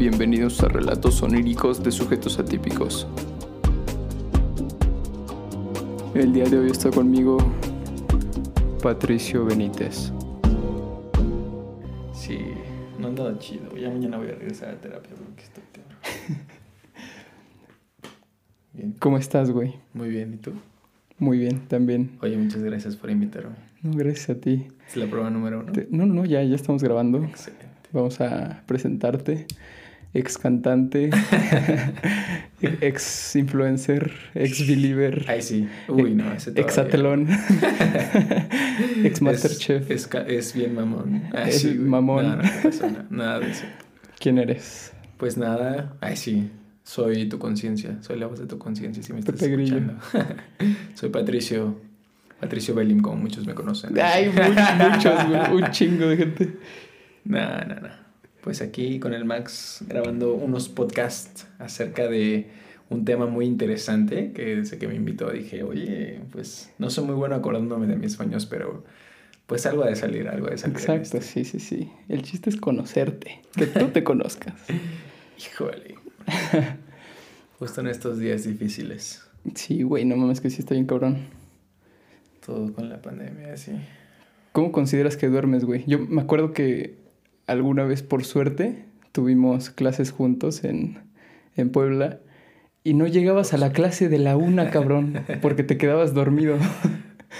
Bienvenidos a Relatos Oníricos de Sujetos Atípicos. El día de hoy está conmigo Patricio Benítez. Sí, no han dado chido. Ya mañana voy a regresar a terapia porque estoy. Bien. ¿Cómo estás, güey? Muy bien, ¿y tú? Muy bien, también. Oye, muchas gracias por invitarme. No, gracias a ti. Es la prueba número uno. Te- No, no, ya, ya estamos grabando. Excelente. Vamos a presentarte. Ex cantante, ex influencer, ex believer, Ay, sí. Uy, no, ese ex atelón, ex Es- masterchef. Es, es bien mamón. Es sí, mamón. No, no, nada, de eso. ¿Quién eres? Pues nada. Ay, sí. Soy tu conciencia. Soy la voz de tu conciencia si me estás Pepe escuchando. Soy Patricio. Patricio Belim, como muchos me conocen. Ay, mu- muchos, un chingo de gente. No, no, no. Pues aquí con el Max grabando unos podcasts acerca de un tema muy interesante que desde que me invitó dije, oye, pues no soy muy bueno acordándome de mis sueños, pero pues algo ha de salir, algo ha de salir. Exacto, esto. sí, sí, sí. El chiste es conocerte, que tú te conozcas. Híjole. Justo en estos días difíciles. Sí, güey, no mames que sí está bien cabrón. Todo con la pandemia, así. ¿Cómo consideras que duermes, güey? Yo me acuerdo que alguna vez, por suerte, tuvimos clases juntos en, en Puebla y no llegabas a la clase de la una, cabrón, porque te quedabas dormido.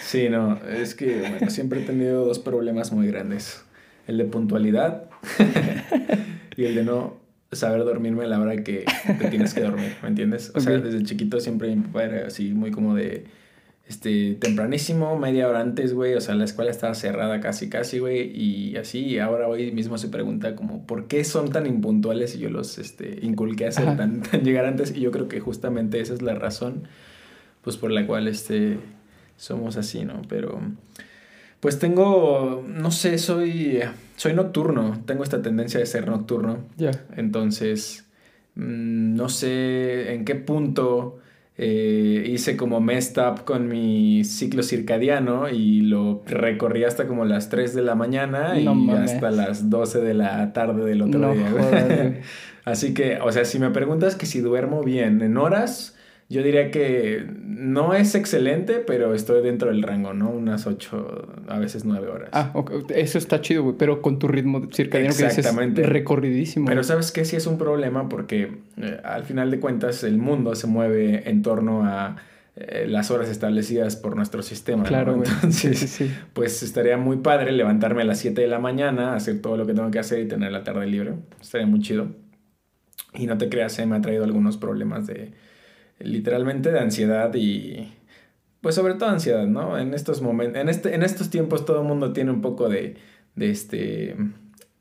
Sí, no, es que bueno, siempre he tenido dos problemas muy grandes. El de puntualidad y el de no saber dormirme a la hora que te tienes que dormir, ¿me entiendes? O sea, desde chiquito siempre mi papá era así muy como de, este, tempranísimo, media hora antes, güey, o sea, la escuela estaba cerrada casi, casi, güey, y así, y ahora hoy mismo se pregunta como, ¿por qué son tan impuntuales? Y yo los, este, inculqué a tan, tan llegar antes, y yo creo que justamente esa es la razón, pues, por la cual, este, somos así, ¿no? Pero, pues tengo, no sé, soy, soy nocturno, tengo esta tendencia de ser nocturno, ya. entonces, mm, no sé en qué punto eh, hice como messed up con mi ciclo circadiano y lo recorrí hasta como las 3 de la mañana No y mames. hasta las 12 de la tarde del otro No día. Así que, o sea, si me preguntas que si duermo bien en horas, yo diría que no es excelente, pero estoy dentro del rango, ¿no? Unas 8, a veces 9 horas. Ah, ok, eso está chido, güey, pero con tu ritmo circadiano que dices Exactamente. recorridísimo. Pero sabes que sí es un problema porque eh, al final de cuentas el mundo se mueve en torno a eh, las horas establecidas por nuestro sistema. ¿no? Claro. Sí, Entonces, sí, sí. pues estaría muy padre levantarme a las 7 de la mañana, hacer todo lo que tengo que hacer y tener la tarde libre. Estaría muy chido. Y no te creas, eh, me ha traído algunos problemas de literalmente de ansiedad y pues sobre todo ansiedad, ¿no? En estos momentos, en este en estos tiempos todo el mundo tiene un poco de de este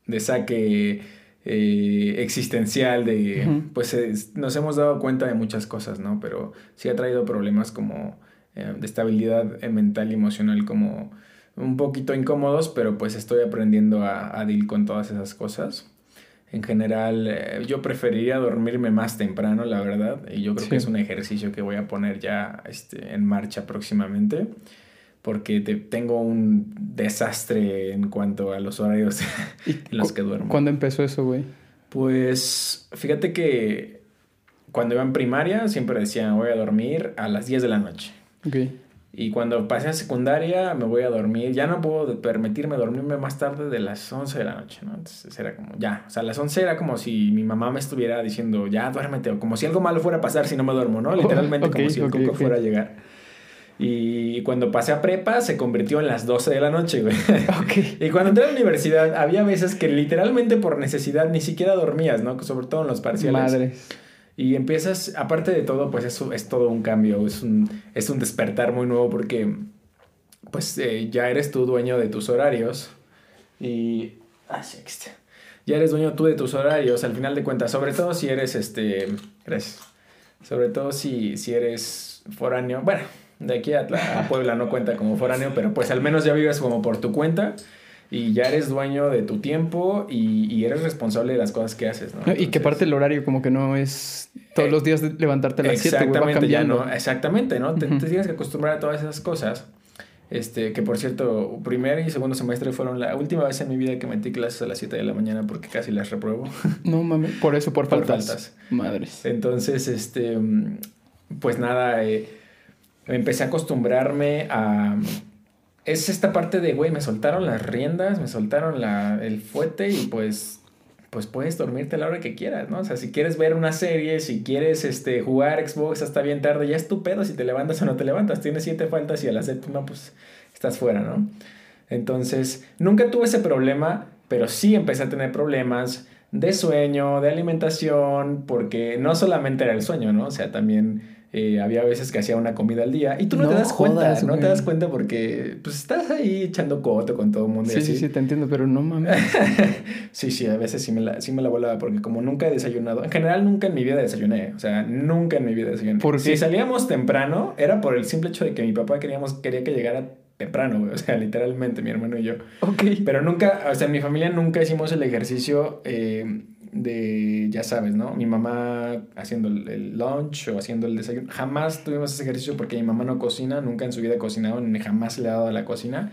de saque eh, existencial de pues es- nos hemos dado cuenta de muchas cosas, ¿no? Pero sí ha traído problemas como eh, de estabilidad eh, mental y emocional como un poquito incómodos, pero pues estoy aprendiendo a, a deal con todas esas cosas. En general, eh, yo preferiría dormirme más temprano, la verdad, y yo creo Sí. que es un ejercicio que voy a poner ya este, en marcha próximamente, porque te- tengo un desastre en cuanto a los horarios ¿Y en los que duermo. ¿Cuándo empezó eso, güey? Pues fíjate que cuando iba en primaria siempre decía voy a dormir a las 10 de la noche. Ok. Y cuando pasé a secundaria me voy a dormir, ya no puedo permitirme dormirme más tarde de las 11 de la noche, ¿no? Entonces era como, ya, o sea, las 11 era como si mi mamá me estuviera diciendo, ya, duérmete, o como si algo malo fuera a pasar si no me duermo, ¿no? Literalmente ok, como si el ok, coco ok. fuera a llegar. Y cuando pasé a prepa se convirtió en las 12 de la noche, güey. Ok. Y cuando entré a la universidad había veces que literalmente por necesidad ni siquiera dormías, ¿no? Sobre todo en los parciales. Madres. Y empiezas, aparte de todo, pues eso es todo un cambio, es un, es un despertar muy nuevo porque pues eh, ya eres tú dueño de tus horarios y... Ah, sí. Ya eres dueño tú de tus horarios, al final de cuentas, sobre todo si eres este... Gracias. Sobre todo si, si eres foráneo. Bueno, de aquí a, a Puebla no cuenta como foráneo, pero pues al menos ya vives como por tu cuenta y ya eres dueño de tu tiempo y, y eres responsable de las cosas que haces, ¿no? No, y que Entonces- aparte el horario como que no es todos Eh, los días levantarte a las 7, güey, va Exactamente, ya cambiando. no, exactamente, ¿no? Te, tienes que acostumbrar a todas esas cosas. Este, que por cierto, primer y segundo semestre fueron la última vez en mi vida que metí clases a las 7 de la mañana porque casi las repruebo. No mames, por eso, por, Por faltas. faltas. Madres. Entonces, este, pues nada, eh, empecé a acostumbrarme a... Es esta parte de, güey, me soltaron las riendas, me soltaron la, el fuete y pues, pues puedes dormirte la hora que quieras, ¿no? O sea, si quieres ver una serie, si quieres este, jugar Xbox hasta bien tarde, ya es tu pedo si te levantas o no te levantas. Tienes siete faltas y a la séptima, pues, estás fuera, ¿no? Entonces, nunca tuve ese problema, pero sí empecé a tener problemas de sueño, de alimentación, porque no solamente era el sueño, ¿no? O sea, también eh, había veces que hacía una comida al día y tú no, te das cuenta, no te das cuenta porque pues estás ahí echando coto con todo el mundo y Sí, así. sí, sí, te entiendo, pero no mames. Sí, sí, a veces sí me, la, sí me la volaba porque como nunca he desayunado, en general nunca en mi vida desayuné, o sea, nunca en mi vida desayuné. ¿Por Si salíamos temprano, era por el simple hecho de que mi papá queríamos, quería que llegara temprano, güey, o sea, literalmente mi hermano y yo. Ok. Pero nunca, o sea, en mi familia nunca hicimos el ejercicio eh, de, ya sabes, ¿no? Mi mamá haciendo el, el lunch o haciendo el desayuno. Jamás tuvimos ese ejercicio porque mi mamá no cocina, nunca en su vida ha cocinado, ni jamás le ha dado a la cocina.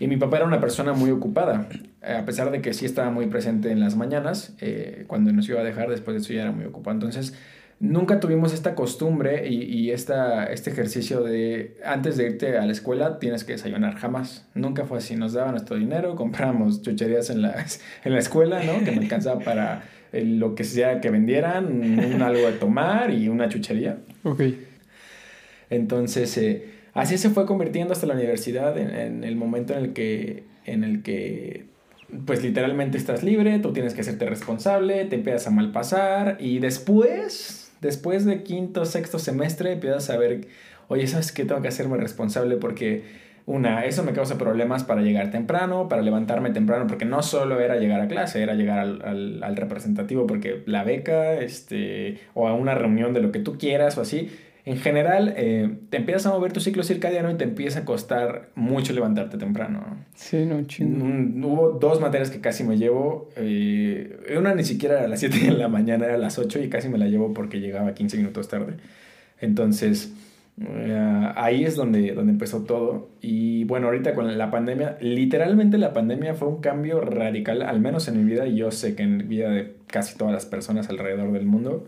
Y mi papá era una persona muy ocupada, eh, a pesar de que sí estaba muy presente en las mañanas, eh, cuando nos iba a dejar, después de eso ya era muy ocupado. Entonces, nunca tuvimos esta costumbre y, y esta, este ejercicio de antes de irte a la escuela tienes que desayunar, jamás. Nunca fue así. Nos daban nuestro dinero, comprábamos chucherías en la, en la escuela, ¿no? Que me alcanzaba para lo que sea que vendieran, un algo de tomar y una chuchería. Ok. Entonces, eh, así se fue convirtiendo hasta la universidad en, en el momento en el que, en el que, pues literalmente estás libre, tú tienes que hacerte responsable, te empiezas a malpasar y después, después de quinto, sexto semestre, empiezas a ver, oye, ¿sabes qué? Tengo que hacerme responsable porque... Una, eso me causa problemas para llegar temprano, para levantarme temprano, porque no solo era llegar a clase, era llegar al, al, al representativo, porque la beca, este, o a una reunión de lo que tú quieras o así, en general, eh, te empiezas a mover tu ciclo circadiano y te empieza a costar mucho levantarte temprano. ¿no? Sí, no, chingo. Mm, Hubo dos materias que casi me llevo. eh, una ni siquiera era a las 7 de la mañana, era a las 8 y casi me la llevo porque llegaba 15 minutos tarde. Entonces, eh, ahí es donde, donde empezó todo. Y bueno, ahorita con la pandemia, literalmente la pandemia fue un cambio radical, al menos en mi vida, y yo sé que en la vida de casi todas las personas alrededor del mundo.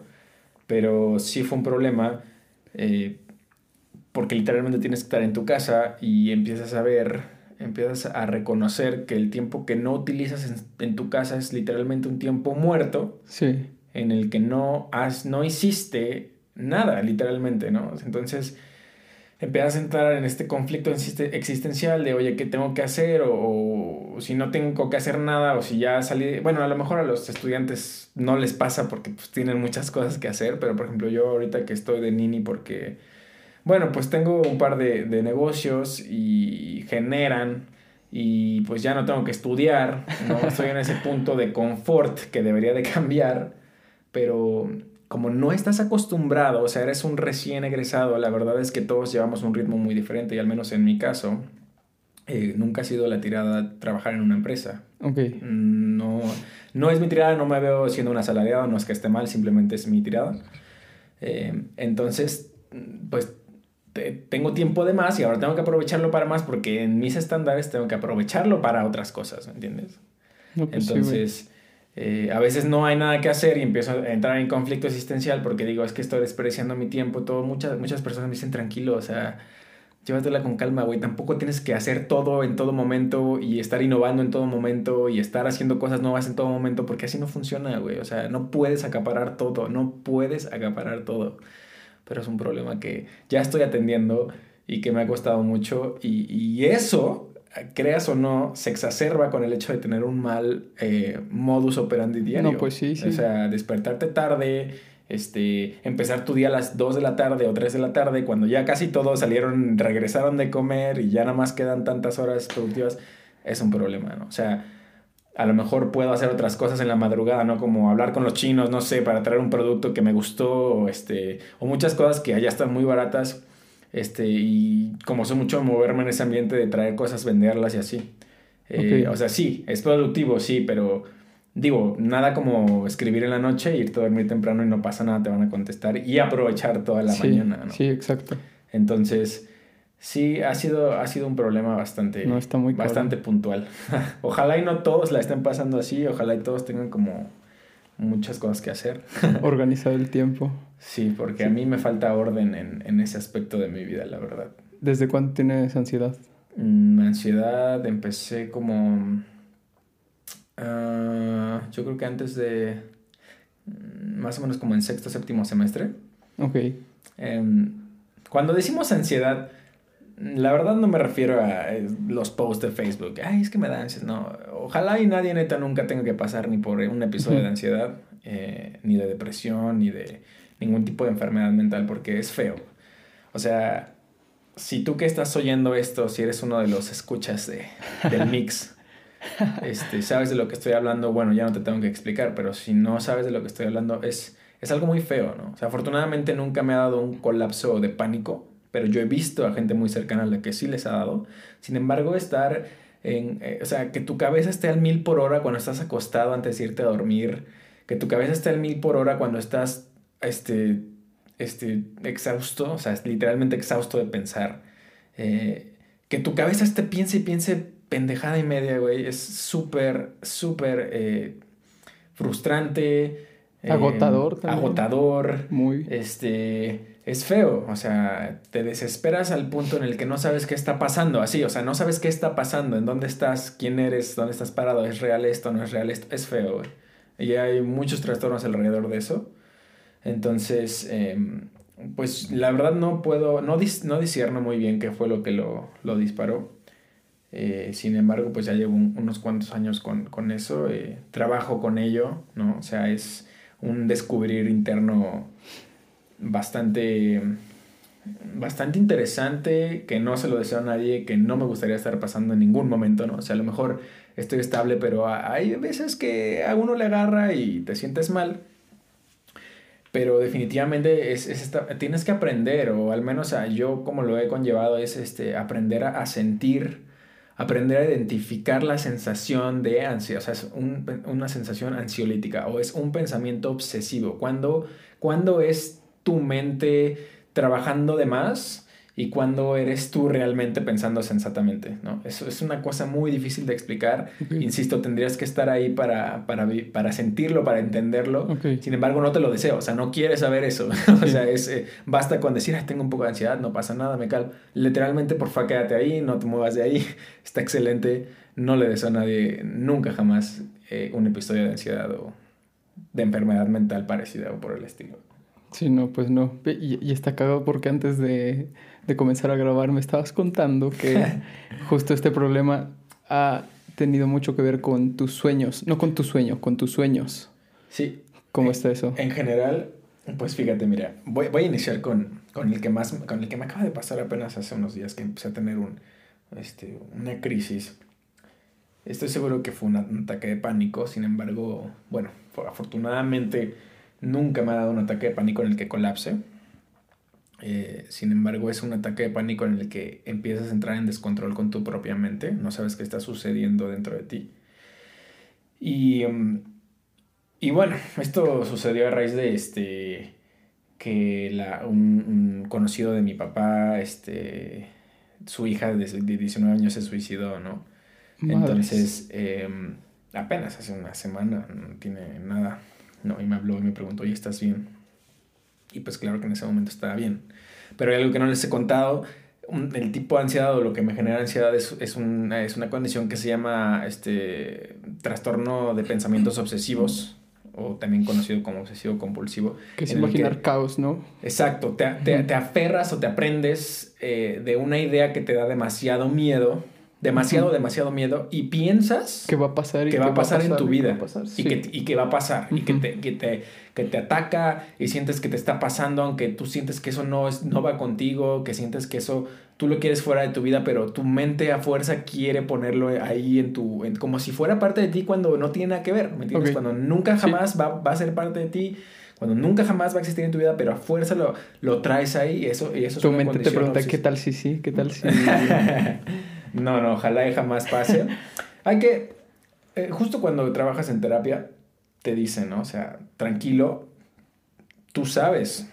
Pero sí fue un problema eh, porque literalmente tienes que estar en tu casa y empiezas a ver, empiezas a reconocer que el tiempo que no utilizas en, en tu casa es literalmente un tiempo muerto Sí. en el que no has, no hiciste nada, literalmente, ¿no? Entonces empiezas a entrar en este conflicto existe- existencial de, oye, ¿qué tengo que hacer? O, o si no tengo que hacer nada, o si ya salí... Bueno, a lo mejor a los estudiantes no les pasa porque pues, tienen muchas cosas que hacer, pero por ejemplo yo ahorita que estoy de nini porque, bueno, pues tengo un par de, de negocios y generan y pues ya no tengo que estudiar, ¿no? Estoy en ese punto de confort que debería de cambiar, pero como no estás acostumbrado, o sea, eres un recién egresado, la verdad es que todos llevamos un ritmo muy diferente y al menos en mi caso, eh, nunca ha sido la tirada trabajar en una empresa. Ok. No, no es mi tirada, no me veo siendo un asalariado, no es que esté mal, simplemente es mi tirada. Eh, entonces, pues te- tengo tiempo de más y ahora tengo que aprovecharlo para más porque en mis estándares tengo que aprovecharlo para otras cosas, ¿me entiendes? No, pues sí. Entonces, eh, a veces no hay nada que hacer y empiezo a entrar en conflicto existencial porque digo, es que estoy desperdiciando mi tiempo, todo. Muchas, muchas personas me dicen, tranquilo, o sea, llévatela con calma, güey. Tampoco tienes que hacer todo en todo momento y estar innovando en todo momento y estar haciendo cosas nuevas en todo momento porque así no funciona, güey. O sea, no puedes acaparar todo, no puedes acaparar todo. Pero es un problema que ya estoy atendiendo y que me ha costado mucho y, y eso creas o no, se exacerba con el hecho de tener un mal eh, modus operandi diario. No, pues sí, sí. O sea, despertarte tarde, este, empezar tu día a las 2 de la tarde o 3 de la tarde, cuando ya casi todos salieron, regresaron de comer y ya nada más quedan tantas horas productivas, es un problema, ¿no? O sea, a lo mejor puedo hacer otras cosas en la madrugada, ¿no? Como hablar con los chinos, no sé, para traer un producto que me gustó, o, este, o muchas cosas que allá están muy baratas, este, y como soy mucho moverme en ese ambiente de traer cosas, venderlas y así. Eh. O sea, sí, es productivo, sí, pero digo, nada como escribir en la noche, irte a dormir temprano y no pasa nada, te van a contestar y aprovechar toda la sí, mañana, ¿no? Sí, exacto. Entonces, Sí, ha sido, ha sido un problema bastante, No, está muy bastante puntual. ojalá y no todos la estén pasando así, ojalá y todos tengan como muchas cosas que hacer. Organizar el tiempo. Sí, porque a mí me falta orden en, en ese aspecto de mi vida, la verdad. ¿Desde cuándo tienes ansiedad? Mm, ansiedad, empecé como... ah, yo creo que antes de... mm, Más o menos como en sexto, séptimo semestre. Ok. Em, cuando decimos ansiedad, la verdad no me refiero a eh, los posts de Facebook. Ay, es que me da ansiedad. No, ojalá y nadie neta nunca tenga que pasar ni por un episodio de ansiedad, eh, ni de depresión, ni de ningún tipo de enfermedad mental, porque es feo. O sea, si tú que estás oyendo esto, si eres uno de los escuchas de, del mix, este, sabes de lo que estoy hablando, bueno, ya no te tengo que explicar, pero si no sabes de lo que estoy hablando, es, es algo muy feo, ¿no? O sea, afortunadamente nunca me ha dado un colapso de pánico, pero yo he visto a gente muy cercana a la que sí les ha dado. Sin embargo, estar en, eh, o sea, que tu cabeza esté al mil por hora cuando estás acostado antes de irte a dormir, que tu cabeza esté al mil por hora cuando estás, este, este, exhausto, o sea, literalmente exhausto de pensar. Eh, que tu cabeza esté piense y piense pendejada y media, güey, es súper, súper eh, frustrante. Agotador también. Agotador. Muy. Este, es feo, o sea, te desesperas al punto en el que no sabes qué está pasando, así, o sea, no sabes qué está pasando, en dónde estás, quién eres, dónde estás parado, es real esto, no es real esto, es feo, güey. Y hay muchos trastornos alrededor de eso. Entonces, em, pues la verdad no puedo, no, dis- no discierno muy bien qué fue lo que lo, lo disparó. Eh, sin embargo, pues ya llevo un- unos cuantos años con, con eso, eh, trabajo con ello, ¿no? O sea, es un descubrir interno bastante, bastante interesante, que no se lo deseo a nadie, que no me gustaría estar pasando en ningún momento, ¿no? O sea, a lo mejor estoy estable, pero hay veces que a uno le agarra y te sientes mal. Pero definitivamente es, es esta- tienes que aprender, o al menos a, yo como lo he conllevado, es este, aprender a, a sentir, aprender a identificar la sensación de ansia, o sea, es un- una sensación ansiolítica o es un pensamiento obsesivo. Cuando, cuando es tu mente trabajando de más y cuando eres tú realmente pensando sensatamente, ¿no? Eso es una cosa muy difícil de explicar. Insisto, tendrías que estar ahí para, para, para sentirlo, para entenderlo. Sin embargo, no te lo deseo, o sea, no quieres saber eso. o sea, es, eh, basta con decir, "Ay, tengo un poco de ansiedad, no pasa nada, me calmo. Literalmente, por favor, quédate ahí, no te muevas de ahí. Está excelente. No le deseo a nadie, nunca jamás, eh, un episodio de ansiedad o de enfermedad mental parecida o por el estilo. Sí, no, pues no. Y, y está cagado porque antes de, de comenzar a grabar me estabas contando que justo este problema ha tenido mucho que ver con tus sueños. No con tu sueño, con tus sueños. Sí, ¿Cómo está eso? En general, pues fíjate, mira, voy, voy a iniciar con, con el que más, con el que me acaba de pasar apenas hace unos días que empecé a tener un, este, una crisis. Estoy seguro que fue un ataque de pánico, sin embargo, bueno, afortunadamente nunca me ha dado un ataque de pánico en el que colapse. Eh, sin embargo, es un ataque de pánico en el que empiezas a entrar en descontrol con tu propia mente, no sabes qué está sucediendo dentro de ti. Y, mm, y bueno, esto sucedió a raíz de este que la, un, un conocido de mi papá, este, su hija de, de 19 años se suicidó, ¿no? Entonces, em, apenas hace una semana, no tiene nada, ¿no? Y me habló y me preguntó, ¿y estás bien? Y pues claro que en ese momento estaba bien. Pero hay algo que no les he contado. un- el tipo de ansiedad o lo que me genera ansiedad es, es, una, es una condición que se llama este, trastorno de pensamientos obsesivos, o también conocido como obsesivo compulsivo. que es imaginar que- caos, ¿no? Exacto, te, te aferras o te aprendes eh, de una idea que te da demasiado miedo, demasiado, demasiado miedo, y piensas ¿Qué va a pasar? y que va a pasar en tu vida y, que, y que va a pasar y que te, que, te, que te ataca y sientes que te está pasando aunque tú sientes que eso no, es, no va contigo, que sientes que eso tú lo quieres fuera de tu vida, pero tu mente a fuerza quiere ponerlo ahí en tu, en- como si fuera parte de ti cuando no tiene nada que ver, ¿me entiendes? Cuando nunca Sí. jamás va, va a ser parte de ti. Cuando nunca jamás va a existir en tu vida, pero a fuerza lo, lo traes ahí y eso, y eso es Tu una mente te pregunta, ¿qué tal si sí? ¿Qué tal si...? no, no, ojalá y jamás pase. Hay que, eh, justo cuando trabajas en terapia, te dicen, ¿no? O sea, tranquilo, tú sabes,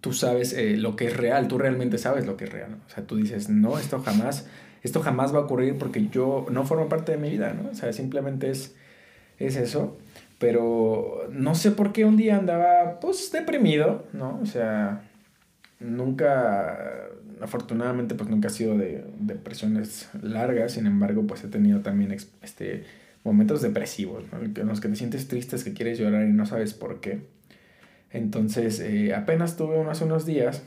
tú sabes eh, lo que es real, tú realmente sabes lo que es real. O sea, tú dices, no, esto jamás, esto jamás va a ocurrir porque yo no formo parte de mi vida, ¿no? O sea, simplemente es, es eso. Pero no sé por qué un día andaba, pues, deprimido, ¿no? O sea, nunca, afortunadamente, pues nunca ha sido de depresiones largas, sin embargo, pues he tenido también este, momentos depresivos, ¿no? En los que te sientes tristes, que quieres llorar y no sabes por qué. Entonces, eh, apenas tuve uno hace unos días,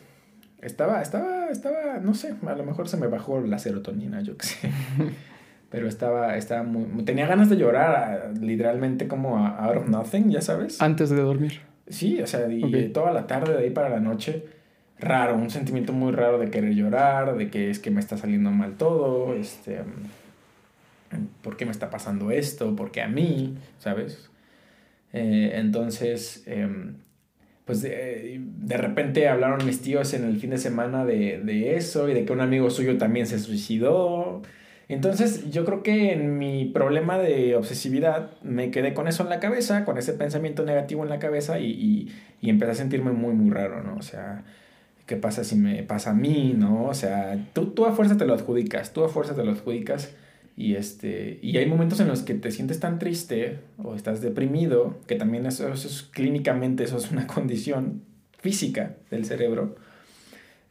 estaba, estaba, estaba, no sé, a lo mejor se me bajó la serotonina, yo qué sé. Pero estaba, estaba muy, tenía ganas de llorar, literalmente como out of nothing, ya sabes. Antes de dormir. Sí, o sea, y toda la tarde de ahí para la noche, raro, un sentimiento muy raro de querer llorar, de que es que me está saliendo mal todo, este, ¿por qué me está pasando esto? ¿Por qué a mí? ¿Sabes? Eh, entonces, em, pues de, de, repente hablaron mis tíos en el fin de semana de, de, eso y de que un amigo suyo también se suicidó. Entonces yo creo que en mi problema de obsesividad me quedé con eso en la cabeza, con ese pensamiento negativo en la cabeza y, y, y empecé a sentirme muy, muy raro, ¿no? O sea, ¿qué pasa si me pasa a mí, ¿no? O sea, tú, tú a fuerza te lo adjudicas, tú a fuerza te lo adjudicas. Y, este, y hay momentos en los que te sientes tan triste o estás deprimido, que también eso, es clínicamente, eso es una condición física del cerebro.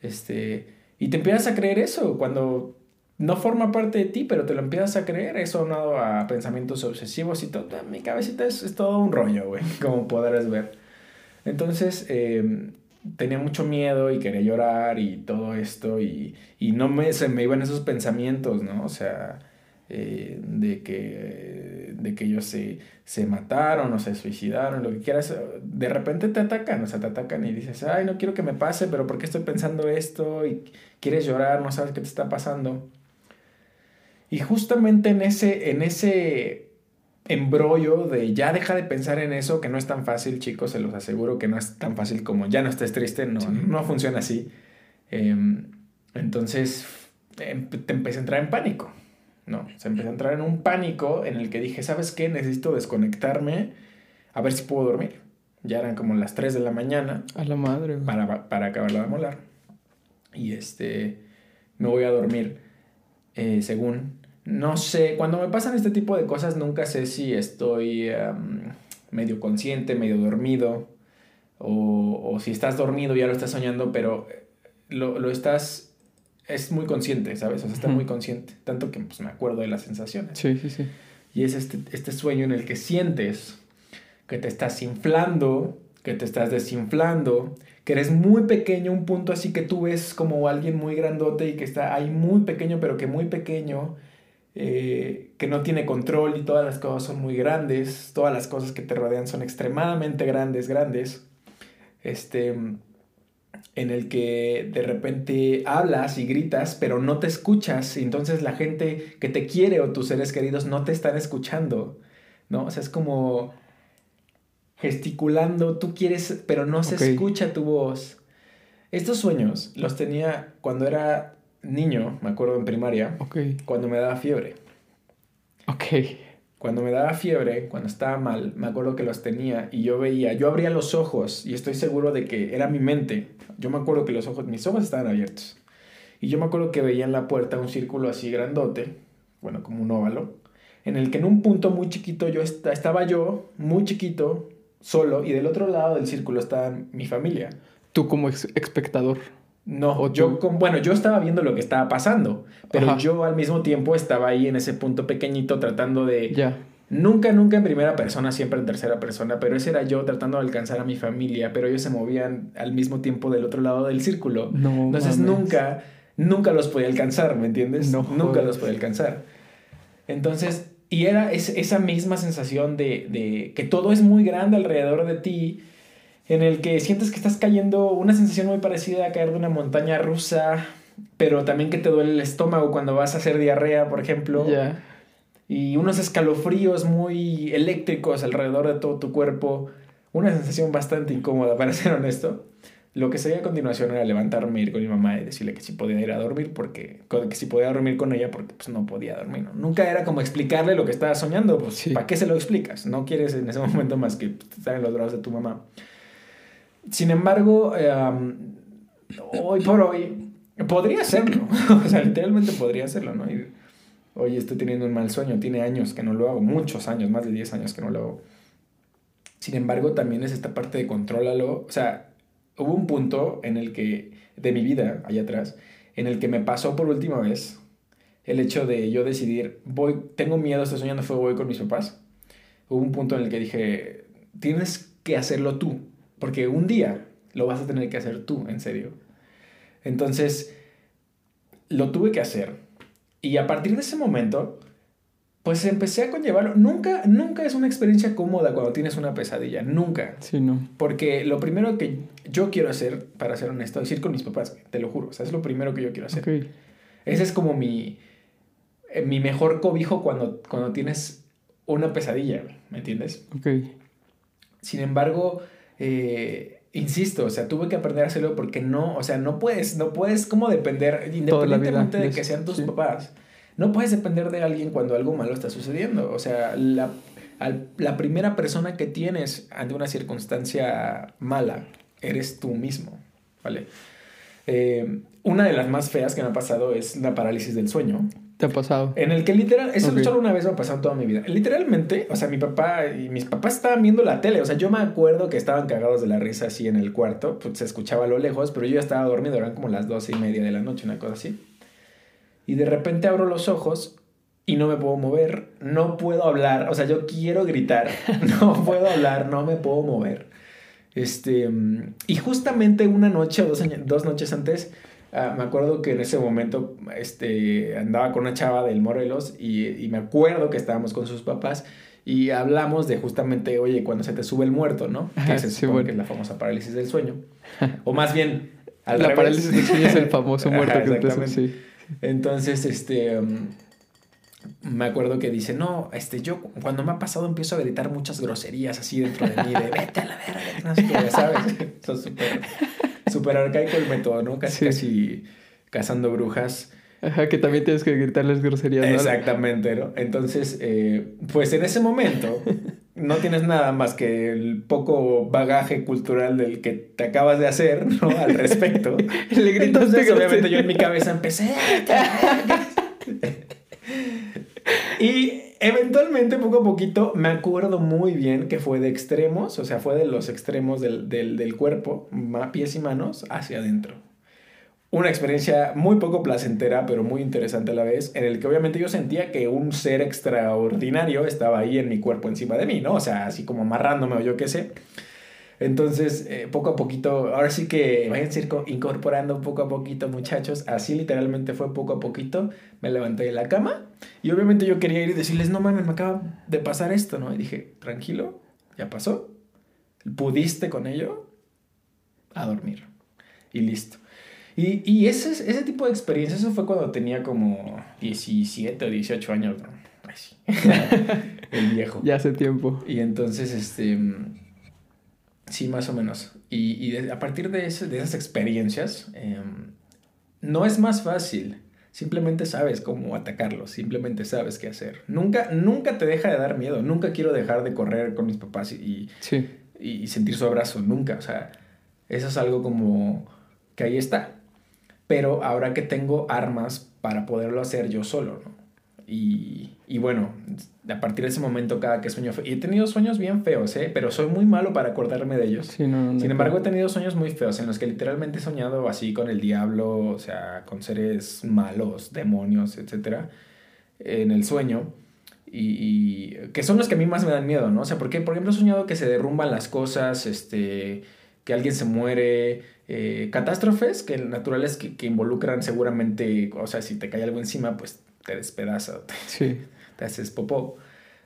Este, y te empiezas a creer eso cuando no forma parte de ti, pero te lo empiezas a creer, eso aunado a pensamientos obsesivos y todo. Mi cabecita es, es todo un rollo, güey, como podrás ver. Entonces, eh, tenía mucho miedo y quería llorar y todo esto y, y no me, se me iban esos pensamientos, ¿no? O sea, eh, de, que, de que ellos se, se mataron o se suicidaron, lo que quieras, de repente te atacan, o sea, te atacan y dices, ay, no quiero que me pase, pero ¿por qué estoy pensando esto? Y quieres llorar, no sabes qué te está pasando. Y justamente en ese, en ese embrollo de ya deja de pensar en eso, que no es tan fácil, chicos, se los aseguro que no es tan fácil como ya no estés triste, no, no funciona así. Em, entonces em, te empecé a entrar en pánico. No, se empezó a entrar en un pánico en el que dije, ¿sabes qué? Necesito desconectarme a ver si puedo dormir. Ya eran como las 3 de la mañana. A la madre. Para, para acabarla de molar. Y este, me voy a dormir eh, según... No sé, cuando me pasan este tipo de cosas nunca sé si estoy medio consciente, medio dormido, o, o, si estás dormido ya lo estás soñando, pero lo, lo estás es muy consciente, ¿sabes? O sea, está muy consciente. Tanto que pues, me acuerdo de las sensaciones. Sí, sí, sí. Y es este, este sueño en el que sientes que te estás inflando, que te estás desinflando, que eres muy pequeño, un punto así que tú ves como alguien muy grandote y que está ahí muy pequeño, pero que muy pequeño, eh, que no tiene control y todas las cosas son muy grandes, todas las cosas que te rodean son extremadamente grandes, grandes. Este en el que de repente hablas y gritas, pero no te escuchas, y entonces la gente que te quiere o tus seres queridos no te están escuchando, ¿no? O sea, es como gesticulando, tú quieres, pero no se escucha tu voz. Estos sueños los tenía cuando era niño, me acuerdo en primaria, cuando me daba fiebre. Ok. Cuando me daba fiebre, cuando estaba mal, me acuerdo que los tenía y yo veía, yo abría los ojos y estoy seguro de que era mi mente. Yo me acuerdo que los ojos, mis ojos estaban abiertos. Y yo me acuerdo que veía en la puerta un círculo así grandote, bueno, como un óvalo, en el que en un punto muy chiquito yo estaba yo, muy chiquito, solo, y del otro lado del círculo estaba mi familia. Tú como espectador. No, yo bueno, yo estaba viendo lo que estaba pasando, pero yo al mismo tiempo estaba ahí en ese punto pequeñito tratando de... Ya. Nunca, nunca en primera persona, siempre en tercera persona, pero ese era yo tratando de alcanzar a mi familia, pero ellos se movían al mismo tiempo del otro lado del círculo. No, Entonces nunca, nunca los podía alcanzar, ¿me entiendes? No, nunca los podía alcanzar. Entonces, y era esa misma sensación de, de que todo es muy grande alrededor de ti en el que sientes que estás cayendo, una sensación muy parecida a caer de una montaña rusa, pero también que te duele el estómago cuando vas a hacer diarrea, por ejemplo. Y unos escalofríos muy eléctricos alrededor de todo tu cuerpo. Una sensación bastante incómoda, para ser honesto. Lo que seguía a continuación era levantarme, ir con mi mamá y decirle que sí podía ir a dormir, porque que sí podía dormir con ella, porque pues no podía dormir. Nunca era como explicarle lo que estaba soñando, pues ¿para qué se lo explicas? No quieres en ese momento más que estar en los brazos de tu mamá. Sin embargo, em, hoy por hoy, podría hacerlo. o sea, literalmente podría hacerlo, ¿no? Y estoy teniendo un mal sueño, tiene años que no lo hago, muchos años, más de 10 años que no lo hago. Sin embargo, también es esta parte de contrólalo. O sea, hubo un punto en el que, de mi vida, allá atrás, en el que me pasó por última vez el hecho de yo decidir, voy, tengo miedo, estoy soñando fuego, voy con mis papás. Hubo un punto en el que dije, tienes que hacerlo tú, porque un día lo vas a tener que hacer tú, en serio. Entonces, lo tuve que hacer. Y a partir de ese momento, pues empecé a conllevarlo. Nunca, nunca es una experiencia cómoda cuando tienes una pesadilla. Nunca. Sí, no. Porque lo primero que yo quiero hacer, para ser honesto, es ir con mis papás. Te lo juro. O sea, es lo primero que yo quiero hacer. Ese es como mi, eh, mi mejor cobijo cuando, cuando tienes una pesadilla, ¿me entiendes? Ok. Sin embargo, eh, insisto, o sea, tuve que aprender a hacerlo porque no, o sea, no puedes, no puedes como depender, independientemente de que sean tus sí. papás, no puedes depender de alguien cuando algo malo está sucediendo. O sea, la, al- la primera persona que tienes ante una circunstancia mala eres tú mismo, ¿vale? Eh, una de las más feas que me ha pasado es la parálisis del sueño. ¿Te ha pasado? En el que literal, eso Ok. solo una vez me ha pasado en toda mi vida. Literalmente, o sea, mi papá y mis papás estaban viendo la tele. O sea, yo me acuerdo que estaban cagados de la risa así en el cuarto. Pues se escuchaba a lo lejos, pero yo ya estaba dormido. Eran como las doce y media de la noche, una cosa así. Y de repente abro los ojos y no me puedo mover. No puedo hablar. O sea, yo quiero gritar. No puedo hablar, no me puedo mover. Este, y justamente una noche o dos, dos noches antes, ah, me acuerdo que en ese momento este, andaba con una chava del Morelos y, y me acuerdo que estábamos con sus papás y hablamos de justamente, oye, cuando se te sube el muerto, ¿no? Que Ajá, se sí, supone bueno. que es la famosa parálisis del sueño. O más bien, al la revés. parálisis del sueño es el famoso Ajá, muerto que te exactamente. sí. Entonces, este, um, me acuerdo que dice, no, este, yo cuando me ha pasado empiezo a gritar muchas groserías así dentro de mí, de vete a la verga, que no sé qué, ¿sabes? Eso es súper, súper arcaico el método, ¿no? Casi, Sí. casi cazando brujas. Ajá, que también tienes que gritarles groserías, ¿no? Exactamente, ¿no? Entonces, eh, pues en ese momento no tienes nada más que el poco bagaje cultural del que te acabas de hacer, ¿no? Al respecto. Le Entonces, obviamente yo en mi cabeza empecé. y eventualmente, poco a poquito, me acuerdo muy bien que fue de extremos, o sea, fue de los extremos del, del, del cuerpo, pies y manos, hacia adentro. Una experiencia muy poco placentera, pero muy interesante a la vez, en el que obviamente yo sentía que un ser extraordinario estaba ahí en mi cuerpo encima de mí, ¿no? O sea, así como amarrándome o yo qué sé. Entonces, eh, poco a poquito, ahora sí que vayan a ir co- incorporando poco a poquito, muchachos. Así literalmente fue poco a poquito. Me levanté de la cama y obviamente yo quería ir y decirles, no mames, me acaba de pasar esto, ¿no? Y dije, tranquilo, ya pasó. ¿Pudiste con ello? A dormir. Y listo. Y, y ese, ese tipo de experiencia, eso fue cuando tenía como 17 o 18 años, ¿no? El viejo. Ya hace tiempo. Y entonces, este. Sí, más o menos. Y, y de- a partir de, ese- de esas experiencias, em, no es más fácil. Simplemente sabes cómo atacarlo, simplemente sabes qué hacer. Nunca, nunca te deja de dar miedo. Nunca quiero dejar de correr con mis papás y, Sí. y, y sentir su abrazo. Nunca. O sea, eso es algo como que ahí está. Pero ahora que tengo armas para poderlo hacer yo solo, ¿no? Y, y bueno, a partir de ese momento, cada que sueño, fe- y he tenido sueños bien feos, ¿eh? Pero soy muy malo para acordarme de ellos. Sí, no, no, Sin no. embargo, he tenido sueños muy feos en los que literalmente he soñado así con el diablo, o sea, con seres malos, demonios, etcétera, en el sueño. Y, y que son los que a mí más me dan miedo, ¿no? O sea, porque, por ejemplo, he soñado que se derrumban las cosas, este, que alguien se muere, eh, catástrofes que naturales que, que involucran seguramente, o sea, si te cae algo encima, pues te despedaza, Sí. Te haces popó.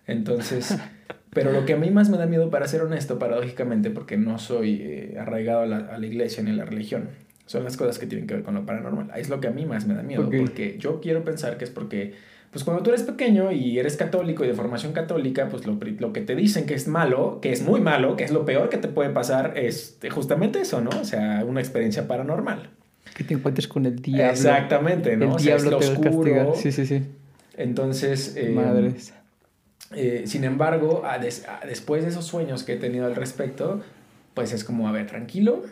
Entonces, pero lo que a mí más me da miedo, para ser honesto, paradójicamente, porque no soy eh, arraigado a la, a la iglesia ni a la religión, son las cosas que tienen que ver con lo paranormal. Es lo que a mí más me da miedo, Ok. porque yo quiero pensar que es porque, pues cuando tú eres pequeño y eres católico y de formación católica, pues lo, lo que te dicen que es malo, que es muy malo, que es lo peor que te puede pasar, es justamente eso, ¿no? O sea, una experiencia paranormal. Que te encuentres con el diablo. Exactamente, ¿no? El O sea, es diablo lo te oscuro. Sí, sí, sí. Entonces, eh, Madres. eh, sin embargo, a des- a- después de esos sueños que he tenido al respecto, pues es como, a ver, tranquilo,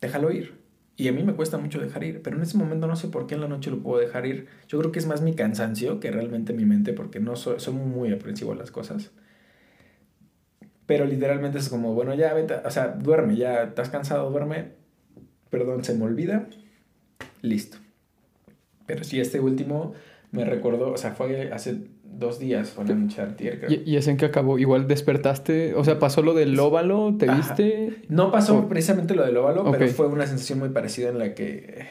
déjalo ir. Y a mí me cuesta mucho dejar ir, pero en ese momento no sé por qué en la noche lo puedo dejar ir. Yo creo que es más mi cansancio que realmente mi mente, porque no soy, soy muy aprensivo a las cosas. Pero literalmente es como, bueno, ya vete, o sea, duerme, ya estás cansado, duerme. Perdón, se me olvida. Listo. Pero sí, este último me recordó, o sea, fue hace dos días, fue la noche ¿Y, ¿Y es en que acabó? ¿Igual despertaste? O sea, ¿pasó lo del óvalo? ¿Te viste? No pasó precisamente lo del óvalo, pero fue una sensación muy parecida en la que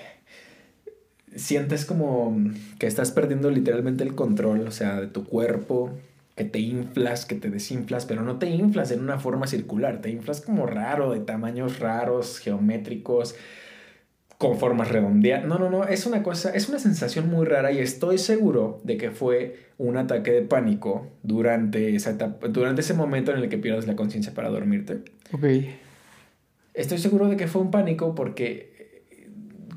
sientes como que estás perdiendo literalmente el control, o sea, de tu cuerpo, que te inflas, que te desinflas, pero no te inflas en una forma circular, te inflas como raro, de tamaños raros, geométricos, con formas redondeadas. No, no, no, es una cosa, es una sensación muy rara y estoy seguro de que fue un ataque de pánico durante, esa durante ese momento en el que pierdes la conciencia para dormirte. Ok. Estoy seguro de que fue un pánico porque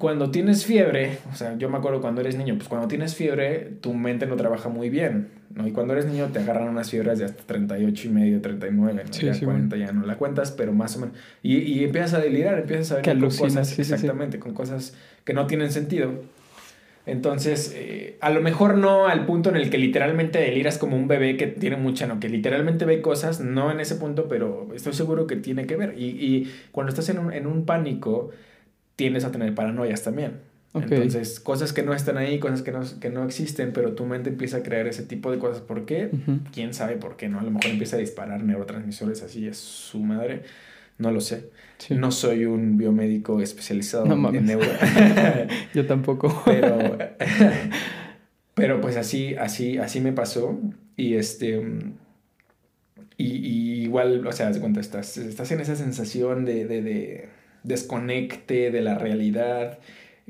cuando tienes fiebre, o sea, yo me acuerdo cuando eres niño, pues cuando tienes fiebre, tu mente no trabaja muy bien, ¿no? Y cuando eres niño te agarran unas fiebres de hasta 38 y medio, 39, ¿no? ya 40 ya no la cuentas, pero más o menos. Y, y empiezas a delirar, empiezas a ver con cosas, exactamente, con cosas que no tienen sentido. Entonces, eh, a lo mejor no al punto en el que literalmente deliras como un bebé que tiene mucha, no, que literalmente ve cosas, no en ese punto, pero estoy seguro que tiene que ver. Y, y cuando estás en un, en un pánico, tiendes a tener paranoias también. Entonces, cosas que no están ahí, cosas que no, que no existen, pero tu mente empieza a crear ese tipo de cosas. ¿Por qué? ¿Quién sabe por qué? ¿no? A lo mejor empieza a disparar neurotransmisores así, es su madre. No lo sé. No soy un biomédico especializado en neuro. Yo tampoco. pero, pero pues así, así, así me pasó. Y este... Y, igual, o sea, de cuenta, estás, estás en esa sensación de desconecte de la realidad,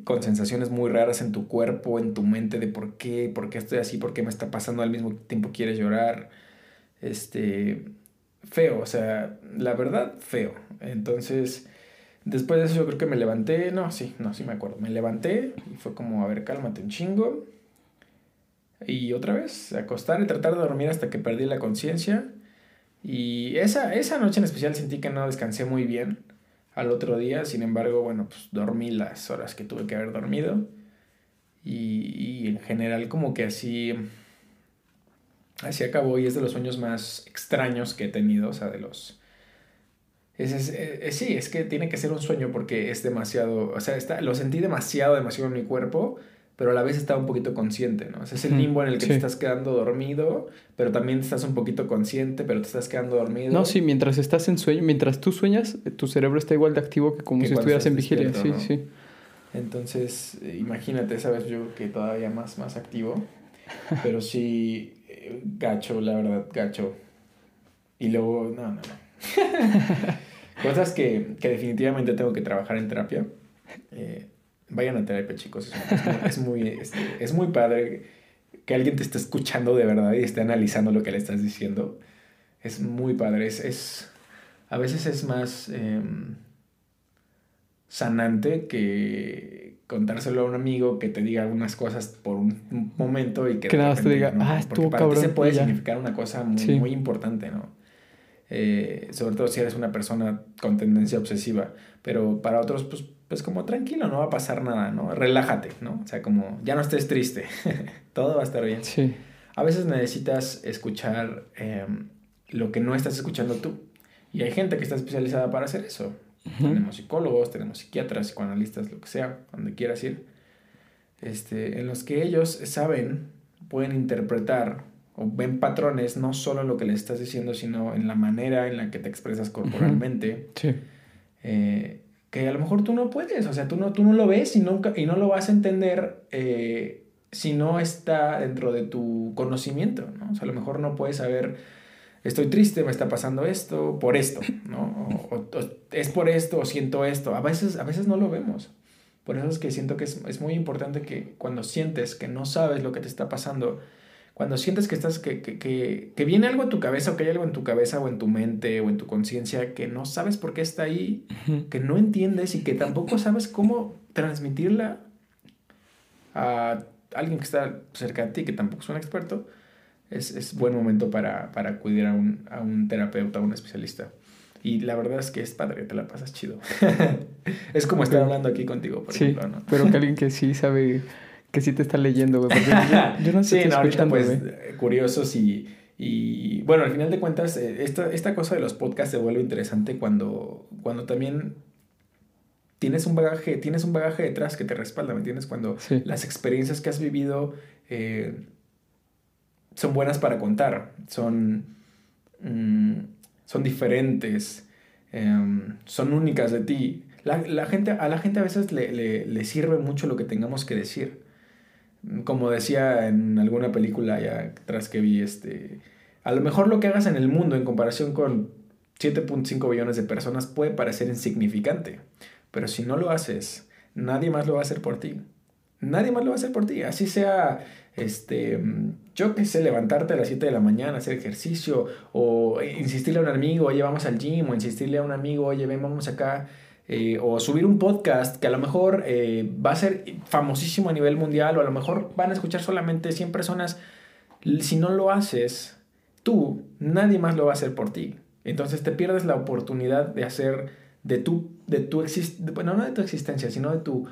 con sensaciones muy raras en tu cuerpo, en tu mente de por qué, por qué estoy así, por qué me está pasando al mismo tiempo quieres llorar. Este, feo, o sea, la verdad, feo. Entonces, después de eso yo creo que me levanté, no, sí, no, sí me acuerdo, me levanté y fue como, a ver, cálmate un chingo. Y otra vez, acostar y tratar de dormir hasta que perdí la conciencia. Y esa, esa noche en especial sentí que no descansé muy bien al otro día. Sin embargo, bueno, pues dormí las horas que tuve que haber dormido. Y, en general como que así, así acabó y es de los sueños más extraños que he tenido, o sea, de los... Es, sí, es que tiene que ser un sueño porque es demasiado, o sea, está, lo sentí demasiado, demasiado en mi cuerpo pero a la vez estaba un poquito consciente, ¿no? es el limbo en el que te estás quedando dormido, pero también estás un poquito consciente, pero te estás quedando dormido. No, sí, mientras estás en sueño, mientras tú sueñas, tu cerebro está igual de activo que como si estuvieras en vigilia, sí, sí. Entonces, eh, imagínate, sabes, yo que todavía más, más activo, pero sí, eh, gacho, la verdad, gacho. Y luego, no, no, no. Cosas que, que definitivamente tengo que trabajar en terapia. Eh, Vayan a terapia, chicos. Es muy, este, es muy, padre que alguien te esté escuchando de verdad y esté analizando lo que le estás diciendo. Es muy padre. Es, a veces es más em, sanante que contárselo a un amigo que te diga algunas cosas por un momento y que, que nada te diga, ah, estuvo Porque para ti se puede significar una cosa muy, muy importante, ¿no? Eh, sobre todo si eres una persona con tendencia obsesiva, pero para otros, pues pues como tranquilo, no va a pasar nada, ¿no? Relájate, ¿no? O sea, como ya no estés triste, todo va a estar bien. Sí. A veces necesitas escuchar em, lo que no estás escuchando tú. Y hay gente que está especializada para hacer eso. Tenemos psicólogos, tenemos psiquiatras, psicoanalistas, lo que sea, donde quieras ir. Este, en los que ellos saben, pueden interpretar o ven patrones, no solo en lo que les estás diciendo, sino en la manera en la que te expresas corporalmente. Sí. Eh, que a lo mejor tú no puedes, o sea, tú no, tú no lo ves y, nunca, y no lo vas a entender eh, si no está dentro de tu conocimiento, ¿no? O sea, a lo mejor no puedes saber, estoy triste, me está pasando esto, por esto, ¿no? O, es por esto, o siento esto. A veces, a veces no lo vemos. Por eso es que siento que es, es muy importante que cuando sientes que no sabes lo que te está pasando, cuando sientes que estás, que, que, que, que, viene algo en tu cabeza o que hay algo en tu cabeza o en tu mente o en tu conciencia que no sabes por qué está ahí, que no entiendes y que tampoco sabes cómo transmitirla a alguien que está cerca de ti, que tampoco es un experto, es, es buen momento para, para acudir a un, a un terapeuta, a un especialista. Y la verdad es que es padre, te la pasas chido. es como estar hablando aquí contigo, por sí, ejemplo, ¿no? pero que alguien que sí sabe, que sí te está leyendo, güey. Yo, yo no sé Sí, no, ahorita pues curiosos y, y bueno, al final de cuentas, eh, esta, esta cosa de los podcasts se vuelve interesante cuando, cuando también tienes un bagaje, tienes un bagaje detrás que te respalda, ¿me entiendes? Cuando Sí. las experiencias que has vivido eh, son buenas para contar, son, mm, son diferentes, em, son únicas de ti. La, la gente, a la gente a veces le, le- le sirve mucho lo que tengamos que decir. Como decía en alguna película ya atrás que vi, este, a lo mejor lo que hagas en el mundo en comparación con 7.5 billones de personas puede parecer insignificante, pero si no lo haces, nadie más lo va a hacer por ti. Nadie más lo va a hacer por ti. Así sea, este, yo qué sé, levantarte a las 7 de la mañana, hacer ejercicio, o insistirle a un amigo, oye, vamos al gym, o insistirle a un amigo, oye, ven, vamos acá. Eh, o subir un podcast que a lo mejor eh, va a ser famosísimo a nivel mundial, o a lo mejor van a escuchar solamente 100 personas. Si no lo haces, tú, nadie más lo va a hacer por ti. Entonces te pierdes la oportunidad de hacer de tu, de tu existencia, bueno, no de tu existencia, sino de tu,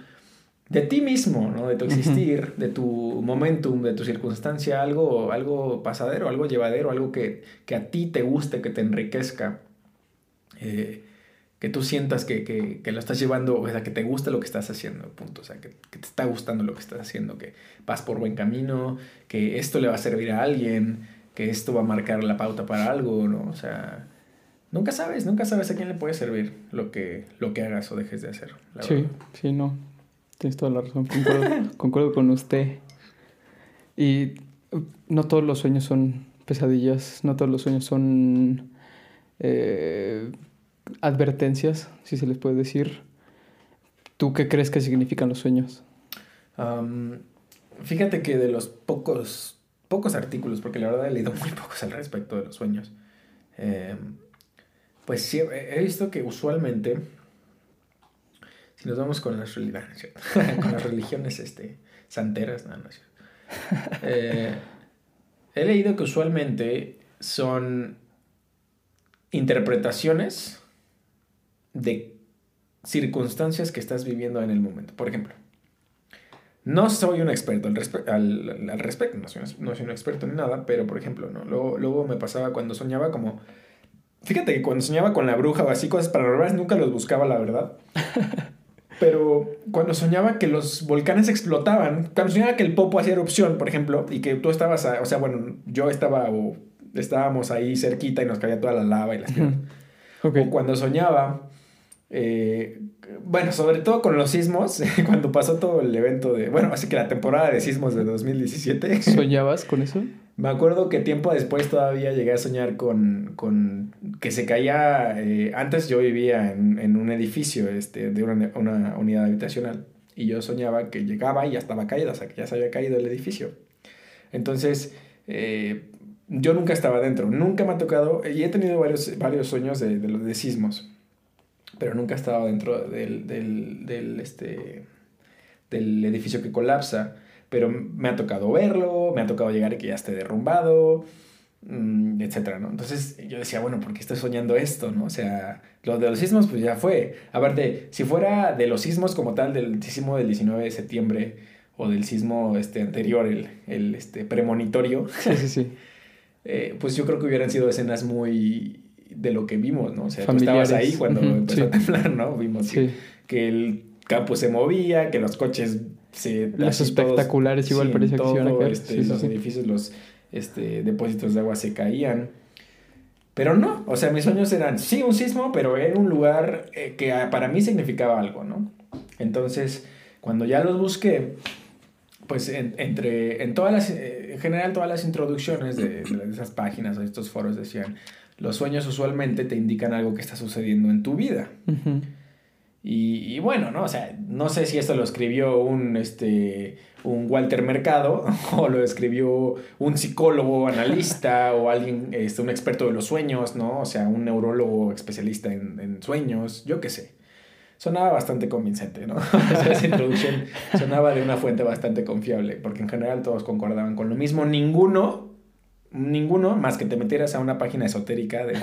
de ti mismo, ¿no? De tu existir, de tu momentum, de tu circunstancia, algo, algo pasadero, algo llevadero, algo que, que a ti te guste, que te enriquezca, eh, que tú sientas que, que, que lo estás llevando, o sea, que te gusta lo que estás haciendo, punto, o sea, que, que te está gustando lo que estás haciendo, que vas por buen camino, que esto le va a servir a alguien, que esto va a marcar la pauta para algo, ¿no? O sea, nunca sabes, nunca sabes a quién le puede servir lo que, lo que hagas o dejes de hacer. la Sí, verdad. sí, no. Tienes toda la razón. Concuerdo, concuerdo con usted. Y no todos los sueños son pesadillas, no todos los sueños son eh, advertencias, si se les puede decir. ¿Tú qué crees que significan los sueños? Fíjate que de los pocos, pocos artículos, porque la verdad he leído muy pocos al respecto de los sueños, eh, pues sí, he visto que usualmente, si nos vamos con las, con las religiones este, santeras, no, no. Eh, he leído que usualmente son interpretaciones de circunstancias que estás viviendo en el momento. Por ejemplo, no soy un experto al, respe- al- al respecto, no soy, no soy un experto ni nada, pero por ejemplo, ¿no? luego, luego me pasaba cuando soñaba como... Fíjate que cuando soñaba con la bruja o así cosas paranormales nunca los buscaba, la verdad. Pero cuando soñaba que los volcanes explotaban, cuando soñaba que el Popo hacía erupción, por ejemplo, y que tú estabas, a- o sea, bueno, yo estaba o estábamos ahí cerquita y nos caía toda la lava y las piedras. Ok. O cuando soñaba, eh, bueno, sobre todo con los sismos, cuando pasó todo el evento de, bueno, así que la temporada de sismos de 2017. ¿Soñabas con eso? Me acuerdo que tiempo después todavía llegué a soñar con, con que se caía, eh, antes yo vivía en, en un edificio este, de una, una unidad habitacional y yo soñaba que llegaba y ya estaba caída, o sea, que ya se había caído el edificio. Entonces, eh, yo nunca estaba dentro, nunca me ha tocado, y he tenido varios, varios sueños de, de, de sismos, pero nunca he estado dentro del, del, del, este, del edificio que colapsa. Pero me ha tocado verlo, me ha tocado llegar y que ya esté derrumbado, mm, etcétera, ¿no? Entonces yo decía, bueno, ¿por qué estoy soñando esto, no? O sea, lo de los sismos, pues ya fue. Aparte, si fuera de los sismos como tal, del sismo del 19 de septiembre o del sismo este, anterior, el, el este, premonitorio, Sí, sí, sí. eh, pues yo creo que hubieran sido escenas muy de lo que vimos, ¿no? O sea, tú estabas ahí cuando empezó sí. a temblar, ¿no? Vimos que, Sí. que el campo se movía, que los coches se... Los así todos- espectaculares igual parecía todo, caer. este, Sí, sí, los edificios, los este, depósitos de agua se caían. Pero no, o sea, mis sueños eran, sí, un sismo, pero en un lugar eh, que para mí significaba algo, ¿no? Entonces, cuando ya los busqué, pues en, entre, en todas las, eh, en general todas las introducciones de, de esas páginas o estos foros decían, los sueños usualmente te indican algo que está sucediendo en tu vida. Y, y bueno, ¿no? O sea, no sé si esto lo escribió un, este, un Walter Mercado o lo escribió un psicólogo, analista o alguien, este, un experto de los sueños, ¿no? O sea, un neurólogo especialista en, en sueños, yo qué sé. Sonaba bastante convincente, ¿no? Esa introducción sonaba de una fuente bastante confiable, porque en general todos concordaban con lo mismo. Ninguno ninguno, más que te metieras a una página esotérica de,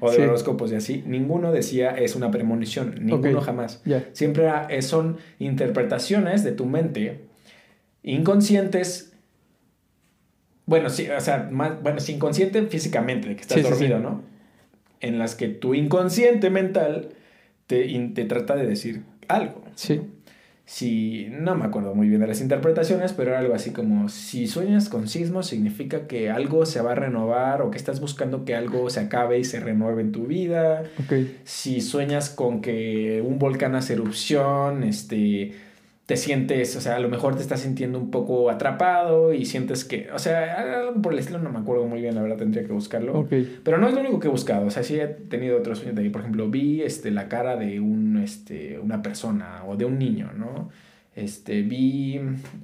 o de horóscopos y así, ninguno decía es una premonición, ninguno jamás. Siempre son interpretaciones de tu mente inconscientes. Bueno, sí, o sea, más, bueno, inconsciente físicamente, de que estás dormido, ¿no? En las que tu inconsciente mental te, te trata de decir algo. Sí si no me acuerdo muy bien de las interpretaciones, pero era algo así como si sueñas con sismos significa que algo se va a renovar o que estás buscando que algo se acabe y se renueve en tu vida. Si sueñas con que un volcán hace erupción, este te sientes, o sea, a lo mejor te estás sintiendo un poco atrapado y sientes que, o sea, algo por el estilo no me acuerdo muy bien, la verdad tendría que buscarlo. Pero no es lo único que he buscado, o sea, sí he tenido otros sueños de ahí, por ejemplo, vi este, la cara de un, este, una persona o de un niño, ¿no? Este, vi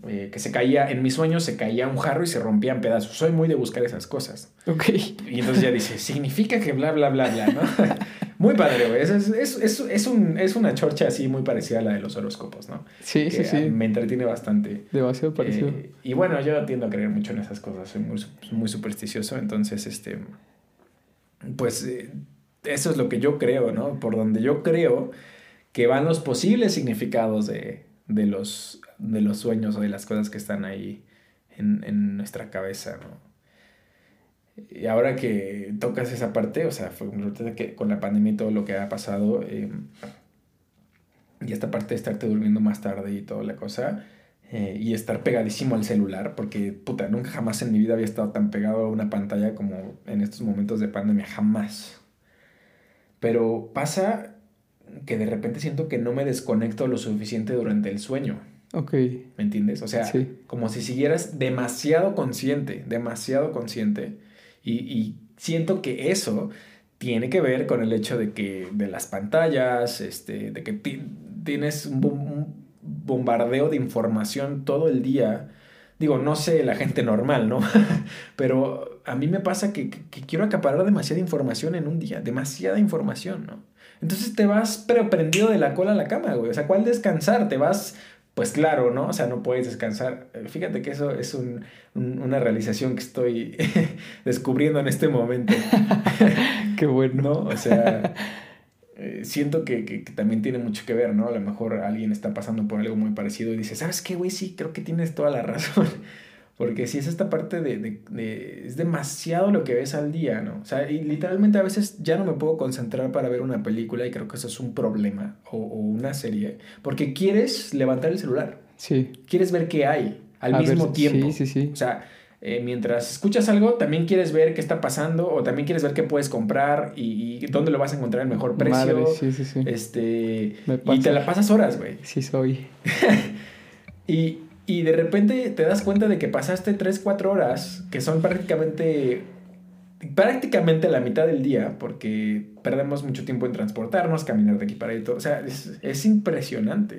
eh, que se caía, en mis sueños se caía un jarro y se rompía en pedazos. Soy muy de buscar esas cosas. Ok. Y entonces ya dice, significa que bla, bla, bla, bla, ¿no? muy padre, güey. Es, es, es, es, un, es una chorcha así muy parecida a la de los horóscopos, ¿no? Sí, sí, sí. Me entretiene bastante. Demasiado parecido. Eh, y bueno, yo tiendo a creer mucho en esas cosas. Soy muy, muy supersticioso. Entonces, este. Pues eh, eso es lo que yo creo, ¿no? Por donde yo creo que van los posibles significados de de los, de los sueños o de las cosas que están ahí en, en nuestra cabeza, ¿no? Y ahora que tocas esa parte, o sea, fue que con la pandemia y todo lo que ha pasado, eh, y esta parte de estarte durmiendo más tarde y toda la cosa, eh, y estar pegadísimo al celular, porque puta, nunca jamás en mi vida había estado tan pegado a una pantalla como en estos momentos de pandemia, jamás. Pero pasa que de repente siento que no me desconecto lo suficiente durante el sueño. Ok. ¿Me entiendes? O sea, como si siguieras demasiado consciente, demasiado consciente. Y, siento que eso tiene que ver con el hecho de que de las pantallas, este, de que tienes un, bombardeo de información todo el día. Digo, no sé la gente normal, ¿no? Pero a mí me pasa que, que quiero acaparar demasiada información en un día, demasiada información, ¿no? Entonces te vas pero prendido de la cola a la cama, güey. O sea, ¿cuál descansar? Te vas, pues claro, ¿no? O sea, no puedes descansar. Eh, fíjate que eso es un, una realización que estoy descubriendo en este momento. Qué bueno. ¿No? O sea, eh, siento que, que, también tiene mucho que ver, ¿no? A lo mejor alguien está pasando por algo muy parecido y dice, ¿sabes qué, güey? Sí, creo que tienes toda la razón. Porque si es esta parte de, de, de, Es demasiado lo que ves al día, ¿no? O sea, y literalmente a veces ya no me puedo concentrar para ver una película y creo que eso es un problema o, o una serie. Porque quieres levantar el celular. Sí. Quieres ver qué hay al mismo tiempo. Sí, sí, sí. O sea, eh, mientras escuchas algo, también quieres ver qué está pasando o también quieres ver qué puedes comprar y, y dónde lo vas a encontrar el mejor precio. Madre, sí, sí, sí. Este, y te la pasas horas, güey. Sí, soy. y, y de repente te das cuenta de que pasaste 3, 4 horas, que son prácticamente, prácticamente la mitad del día, porque perdemos mucho tiempo en transportarnos, caminar de aquí para allá. O sea, es, es impresionante.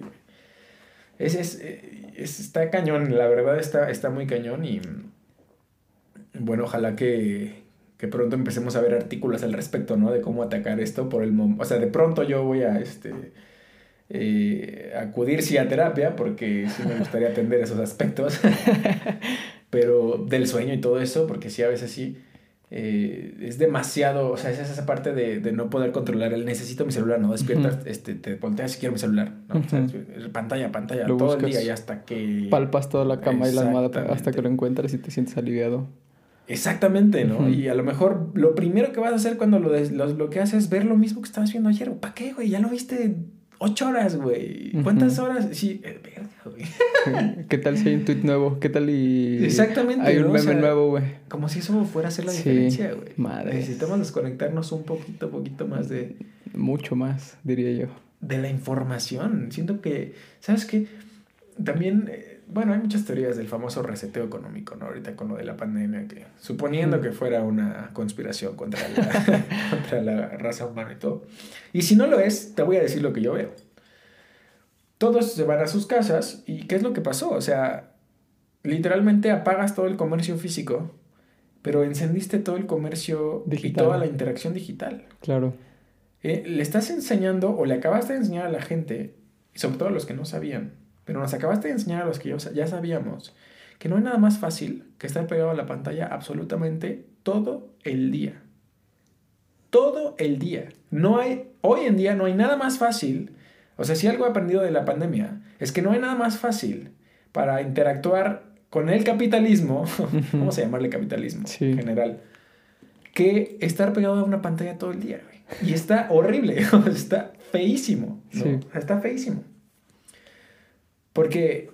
Es, es, es, está cañón, la verdad está, está muy cañón y bueno, ojalá que, que pronto empecemos a ver artículos al respecto, ¿no? De cómo atacar esto por el momento. O sea, de pronto yo voy a, este, eh, acudir sí a terapia, porque sí me gustaría atender esos aspectos, pero del sueño y todo eso, porque sí, a veces sí, eh, es demasiado, o sea, es esa parte de, de, no poder controlar el necesito mi celular, no despiertas, este, te volteas si quiero mi celular, ¿no? pantalla, pantalla, todo el día y hasta que... Palpas toda la cama y la almohada hasta que lo encuentras y te sientes aliviado. Exactamente, ¿no? Y a lo mejor lo primero que vas a hacer cuando lo, lo bloqueas es ver lo mismo que estabas viendo ayer. ¿Para qué, güey? Ya lo viste Ocho horas, güey. ¿Cuántas horas? Sí, eh, güey. ¿Qué tal si hay un tweet nuevo? ¿Qué tal y. Exactamente. Hay un meme nuevo, güey. Como si eso fuera a hacer la diferencia, güey. Madre. Necesitamos desconectarnos un poquito, poquito más de. Mucho más, diría yo. De la información. Siento que. ¿Sabes qué? También. Eh, bueno, hay muchas teorías del famoso reseteo económico, ¿no? Ahorita con lo de la pandemia, que suponiendo que fuera una conspiración contra la, contra la raza humana y todo. Y si no lo es, te voy a decir lo que yo veo. Todos se van a sus casas y ¿qué es lo que pasó? O sea, literalmente apagas todo el comercio físico, pero encendiste todo el comercio y toda la interacción digital. Claro. Eh, le estás enseñando o le acabaste de enseñar a la gente, sobre todo a los que no sabían, pero nos acabaste de enseñar a los que ya sabíamos que no hay nada más fácil que estar pegado a la pantalla absolutamente todo el día. Todo el día. No hay, hoy en día no hay nada más fácil. O sea, si algo he aprendido de la pandemia, es que no hay nada más fácil para interactuar con el capitalismo, vamos a llamarle capitalismo en general, que estar pegado a una pantalla todo el día, Y está horrible, está feísimo, Está feísimo. Porque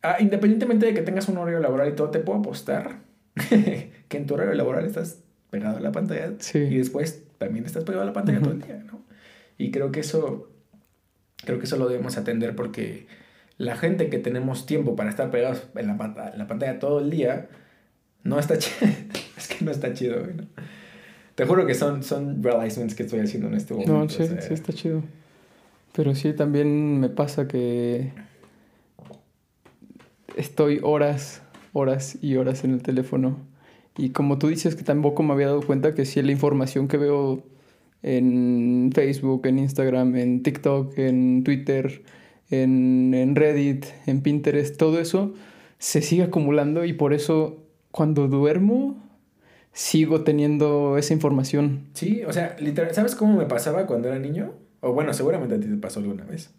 ah, independientemente de que tengas un horario laboral y todo, te puedo apostar que en tu horario laboral estás pegado a la pantalla y después también estás pegado a la pantalla todo el día, ¿no? Y creo que eso, creo que eso lo debemos atender porque la gente que tenemos tiempo para estar pegados en la, pantalla, la pantalla todo el día, no está chido. es que no está chido, ¿no? Te juro que son, son realizements que estoy haciendo en este momento. No, sí, sí está chido. Pero sí, también me pasa que estoy horas, horas y horas en el teléfono. Y como tú dices que tampoco me había dado cuenta que si la información que veo en Facebook, en Instagram, en TikTok, en Twitter, en, en Reddit, en Pinterest, todo eso se sigue acumulando y por eso cuando duermo sigo teniendo esa información. Sí, o sea, literal, ¿sabes cómo me pasaba cuando era niño? O bueno, seguramente a ti te pasó alguna vez.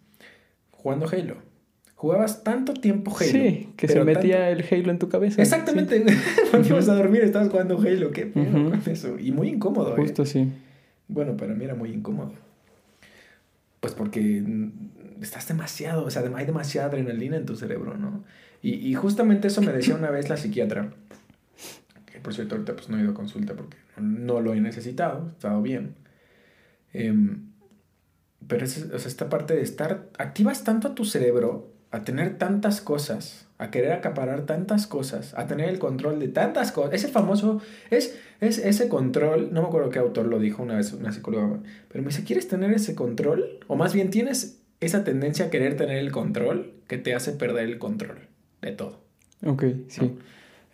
Jugando Halo. Jugabas tanto tiempo Halo. Sí, que se metía el Halo en tu cabeza. Exactamente. Cuando ibas a dormir estabas jugando Halo. Qué pedo con eso. Y muy incómodo. ¿eh? Justo sí. Bueno, para mí era muy incómodo. Pues porque estás demasiado, o sea, hay demasiada adrenalina en tu cerebro, ¿no? Y, y justamente eso me decía una vez la psiquiatra por cierto, ahorita pues no he ido a consulta porque no lo he necesitado, he estado bien. Em, pero es, o sea, esta parte de estar, activas tanto a tu cerebro a tener tantas cosas, a querer acaparar tantas cosas, a tener el control de tantas cosas. Ese famoso, es, es ese control, no me acuerdo qué autor lo dijo una vez, una psicóloga, pero me dice, ¿quieres tener ese control? O más bien tienes esa tendencia a querer tener el control que te hace perder el control de todo. Ok, sí.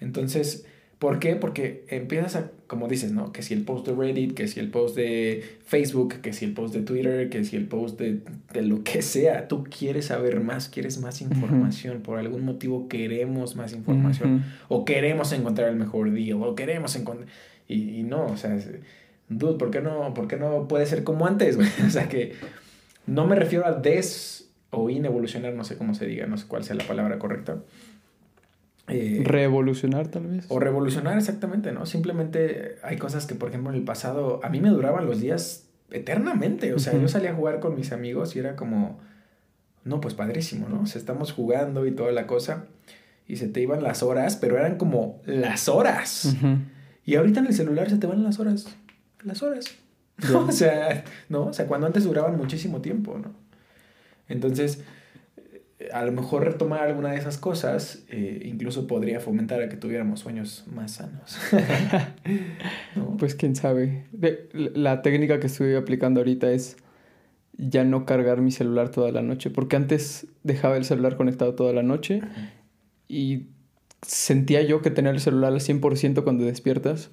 Entonces, ¿Por qué? Porque empiezas a, como dices, ¿no? Que si el post de Reddit, que si el post de Facebook, que si el post de Twitter, que si el post de, lo que sea, tú quieres saber más, quieres más información, por algún motivo queremos más información, o queremos encontrar el mejor día, o queremos encontrar... Y, no, o sea, dude, ¿por qué no, por qué no puede ser como antes, güey? O sea, que no me refiero a des o inevolucionar, no sé cómo se diga, no sé cuál sea la palabra correcta eh, revolucionar tal vez. O revolucionar exactamente, ¿no? Simplemente hay cosas que, por ejemplo, en el pasado a mí me duraban los días eternamente. O sea, yo salía a jugar con mis amigos y era como, no, pues padrísimo, ¿no? O sea, estamos jugando y toda la cosa y se te iban las horas, pero eran como las horas. Y ahorita en el celular se te van las horas. Las horas. o sea, ¿no? O sea, cuando antes duraban muchísimo tiempo, ¿no? Entonces, a lo mejor retomar alguna de esas cosas eh, incluso podría fomentar a que tuviéramos sueños más sanos. Pues quién sabe. la técnica que estoy aplicando ahorita es ya no cargar mi celular toda la noche, porque antes dejaba el celular conectado toda la noche y sentía yo que tener el celular al 100% cuando despiertas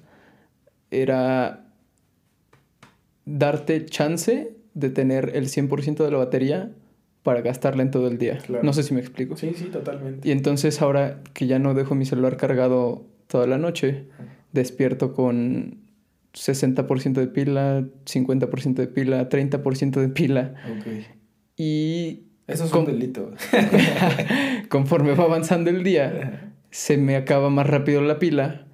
era darte chance de tener el 100% de la batería para gastarla en todo el día. No sé si me explico. Sí, sí, totalmente. Y entonces ahora que ya no dejo mi celular cargado toda la noche, despierto con 60% de pila, 50% de pila, 30% de pila. Ok. Y... Eso es un delito. conforme va avanzando el día, se me acaba más rápido la pila.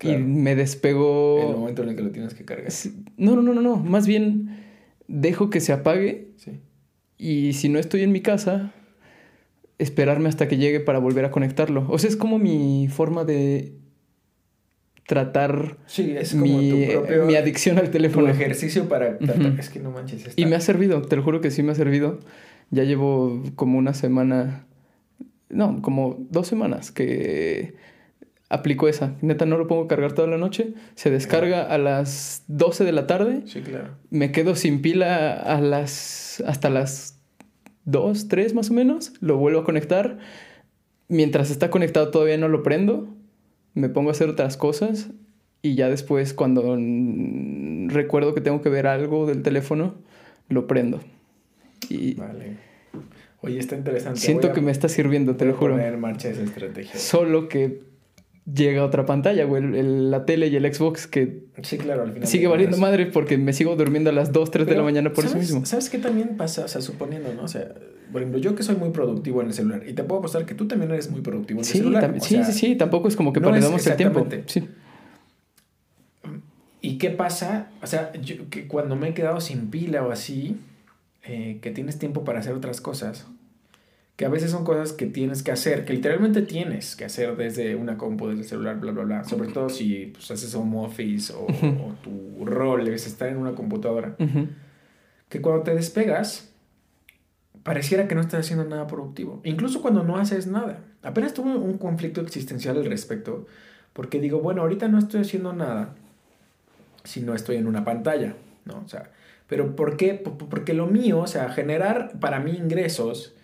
Y me despego... El momento en el que lo tienes que cargar. No, no, no, no, no. Más bien dejo que se apague. Sí y si no estoy en mi casa, esperarme hasta que llegue para volver a conectarlo. O sea, es como mi forma de tratar mi, adicción al teléfono. Tu ejercicio para tratar. Es que no manches. Y me ha servido, te lo juro que sí me ha servido. Ya llevo como una semana, no, como dos semanas que aplico esa. Neta, no lo pongo a cargar toda la noche. Se descarga a las 12 de la tarde. Sí, claro. Me quedo sin pila a las, hasta las 2, 3 más o menos. Lo vuelvo a conectar. Mientras está conectado todavía no lo prendo. Me pongo a hacer otras cosas. Y ya después cuando recuerdo que tengo que ver algo del teléfono, lo prendo. Y... Vale. Oye, está interesante. Siento a- que me está sirviendo, te voy lo juro. poner marcha esa estrategia. Solo que llega otra pantalla, güey. el- el- la tele y el Xbox que Sí, claro, al final. sigue valiendo madre porque me sigo durmiendo a las 2, 3 de la mañana por eso ¿sabes- mismo. ¿Sabes qué también pasa? O sea, suponiendo, ¿no? O sea, por ejemplo, yo que soy muy productivo en el celular y te puedo apostar que tú también eres muy productivo en el celular. o sí, sea, sí, sí, tampoco es como que no perdamos el tiempo. Sí. ¿Y qué pasa? O sea, yo, que cuando me he quedado sin pila o así, eh, que tienes tiempo para hacer otras cosas, que a veces son cosas que tienes que hacer, que literalmente tienes que hacer desde una compu, desde el celular, bla, bla, bla. Sobre todo si pues, haces home office o, Ujú. o tu rol es estar en una computadora. Ujú. Que cuando te despegas, pareciera que no estás haciendo nada productivo. Incluso cuando no haces nada. Apenas tuve un conflicto existencial al respecto, porque digo, bueno, ahorita no estoy haciendo nada si no estoy en una pantalla, ¿no? O sea, pero ¿por qué? Porque lo mío, o sea, generar para mí ingresos,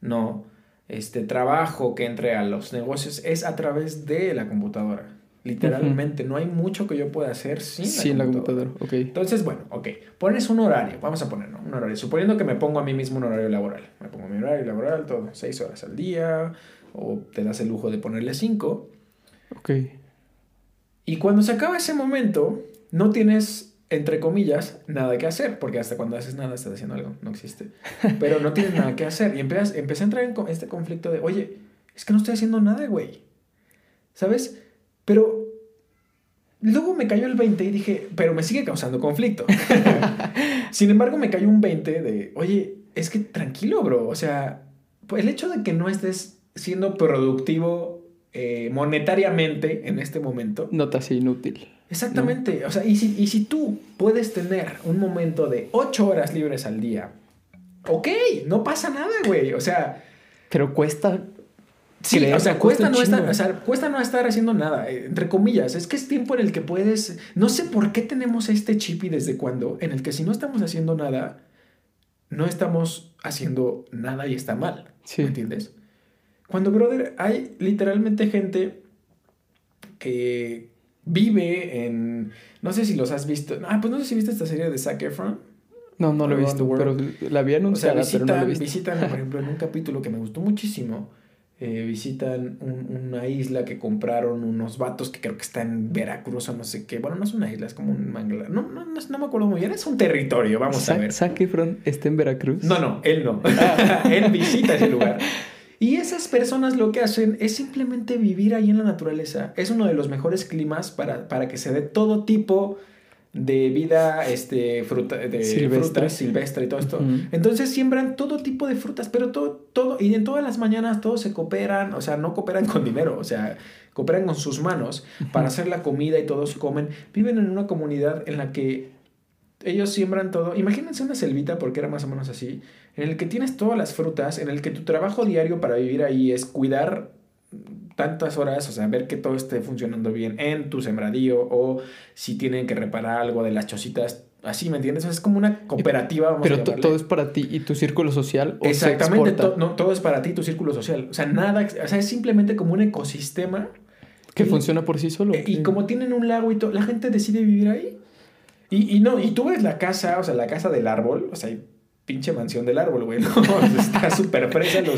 ¿no? Este trabajo que entre a los negocios es a través de la computadora. Literalmente, no hay mucho que yo pueda hacer sin, Sí, en la computadora, ok. entonces, bueno, ok, pones un horario, vamos a poner, ¿no? Un horario, suponiendo que me pongo a mí mismo un horario laboral. Me pongo mi horario laboral, todo, seis horas al día, o te das el lujo de ponerle cinco. Ok. Y cuando se acaba ese momento, no tienes, entre comillas, nada que hacer, porque hasta cuando haces nada estás haciendo algo, no existe. Pero no tienes nada que hacer. Y empiezas, empecé a entrar en este conflicto de, oye, es que no estoy haciendo nada, güey. ¿Sabes? Pero luego me cayó el 20 y dije, pero me sigue causando conflicto. Sin embargo, me cayó un 20 de, oye, es que tranquilo, bro. O sea, pues el hecho de que no estés siendo productivo eh, monetariamente en este momento. Nota así inútil. Exactamente. O sea, y si, y si tú puedes tener un momento de 8 horas libres al día, ok, no pasa nada, güey. O sea, Pero cuesta. Sí, o sea, cuesta no, estar, o sea, cuesta no estar haciendo nada, eh, entre comillas. Es que es tiempo en el que puedes. No sé por qué tenemos este chip y desde cuándo, en el que si no estamos haciendo nada, no estamos haciendo nada y está mal. Sí. ¿Me entiendes? Cuando, brother, hay literalmente gente que vive en. No sé si los has visto. Ah, pues no sé si viste esta serie de Zac Efron. No, no lo he visto, pero la vi O sea, anunciada, pero no la he visitan, visto. visitan, por ejemplo, en un capítulo que me gustó muchísimo, eh, visitan un- una isla que compraron unos vatos que creo que está en Veracruz o no sé qué. Bueno, no es una isla, es como un manglar. No, no, no, no me acuerdo muy bien, es un territorio, vamos a ver. Zac Efron está en Veracruz. No, no, él no. él visita ese lugar. Y esas personas lo que hacen es simplemente vivir ahí en la naturaleza. Es uno de los mejores climas para, para que se dé todo tipo de vida este, fruta, de Silvestre. silvestre y todo esto. Entonces siembran todo tipo de frutas, pero todo, todo, y en todas las mañanas todos se cooperan, o sea, no cooperan con dinero, o sea, cooperan con sus manos para hacer la comida y todos comen. Viven en una comunidad en la que ellos siembran todo. Imagínense una selvita, porque era más o menos así, en el que tienes todas las frutas, en el que tu trabajo diario para vivir ahí es cuidar tantas horas, o sea, ver que todo esté funcionando bien en tu sembradío o si tienen que reparar algo de las chocitas, así, ¿me entiendes? O sea, es como una cooperativa, vamos Pero a llamarle. todo es para ti y tu círculo social. O Exactamente, to- no, todo es para ti, tu círculo social. O sea, nada, o sea, es simplemente como un ecosistema. Que y- funciona por sí solo. eh, Y como tienen un lago y todo, la gente decide vivir ahí. Y, y no, y tú ves la casa, o sea, la casa del árbol, o sea, pinche mansión del árbol, güey, ¿no? Está súper fresa, los,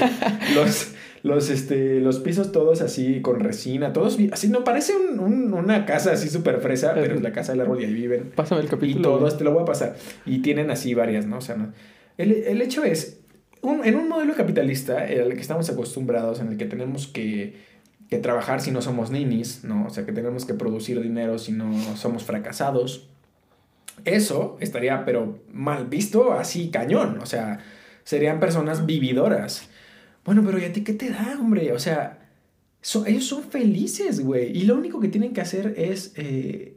los, los, este, los pisos todos así con resina, todos así, no, parece un- un- una casa así súper fresa, pero es la casa del árbol y ahí viven. Pásame el Y capítulo. todos, te lo voy a pasar. Y tienen así varias, ¿no? O sea, no. El, el hecho es, un- en un modelo capitalista, al que estamos acostumbrados, en el que tenemos que, que trabajar si no somos ninis, ¿no? O sea, que tenemos que producir dinero si no somos fracasados. Eso estaría, pero mal visto, así cañón. O sea, serían personas vividoras. Bueno, pero ¿y a ti qué te da, hombre? O sea, so- ellos son felices, güey. Y lo único que tienen que hacer es eh,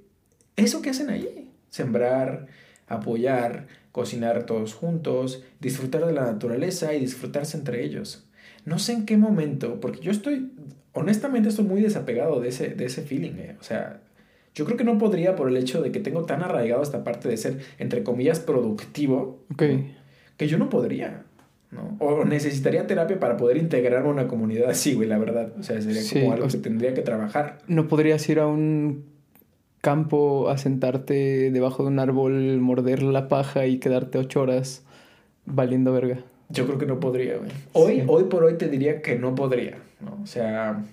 eso que hacen ahí. Sembrar, apoyar, cocinar todos juntos, disfrutar de la naturaleza y disfrutarse entre ellos. No sé en qué momento, porque yo estoy, honestamente estoy muy desapegado de ese, de ese feeling, eh. O sea, yo creo que no podría por el hecho de que tengo tan arraigado esta parte de ser, entre comillas, productivo, Ok. que yo no podría, ¿no? O necesitaría terapia para poder integrarme a una comunidad así, güey, la verdad. O sea, sería Sí, como algo o que tendría que trabajar. ¿No podrías ir a un campo a sentarte debajo de un árbol, morder la paja y quedarte ocho horas valiendo verga? yo creo que no podría, güey. Hoy, hoy por hoy te diría que no podría, ¿no? O sea,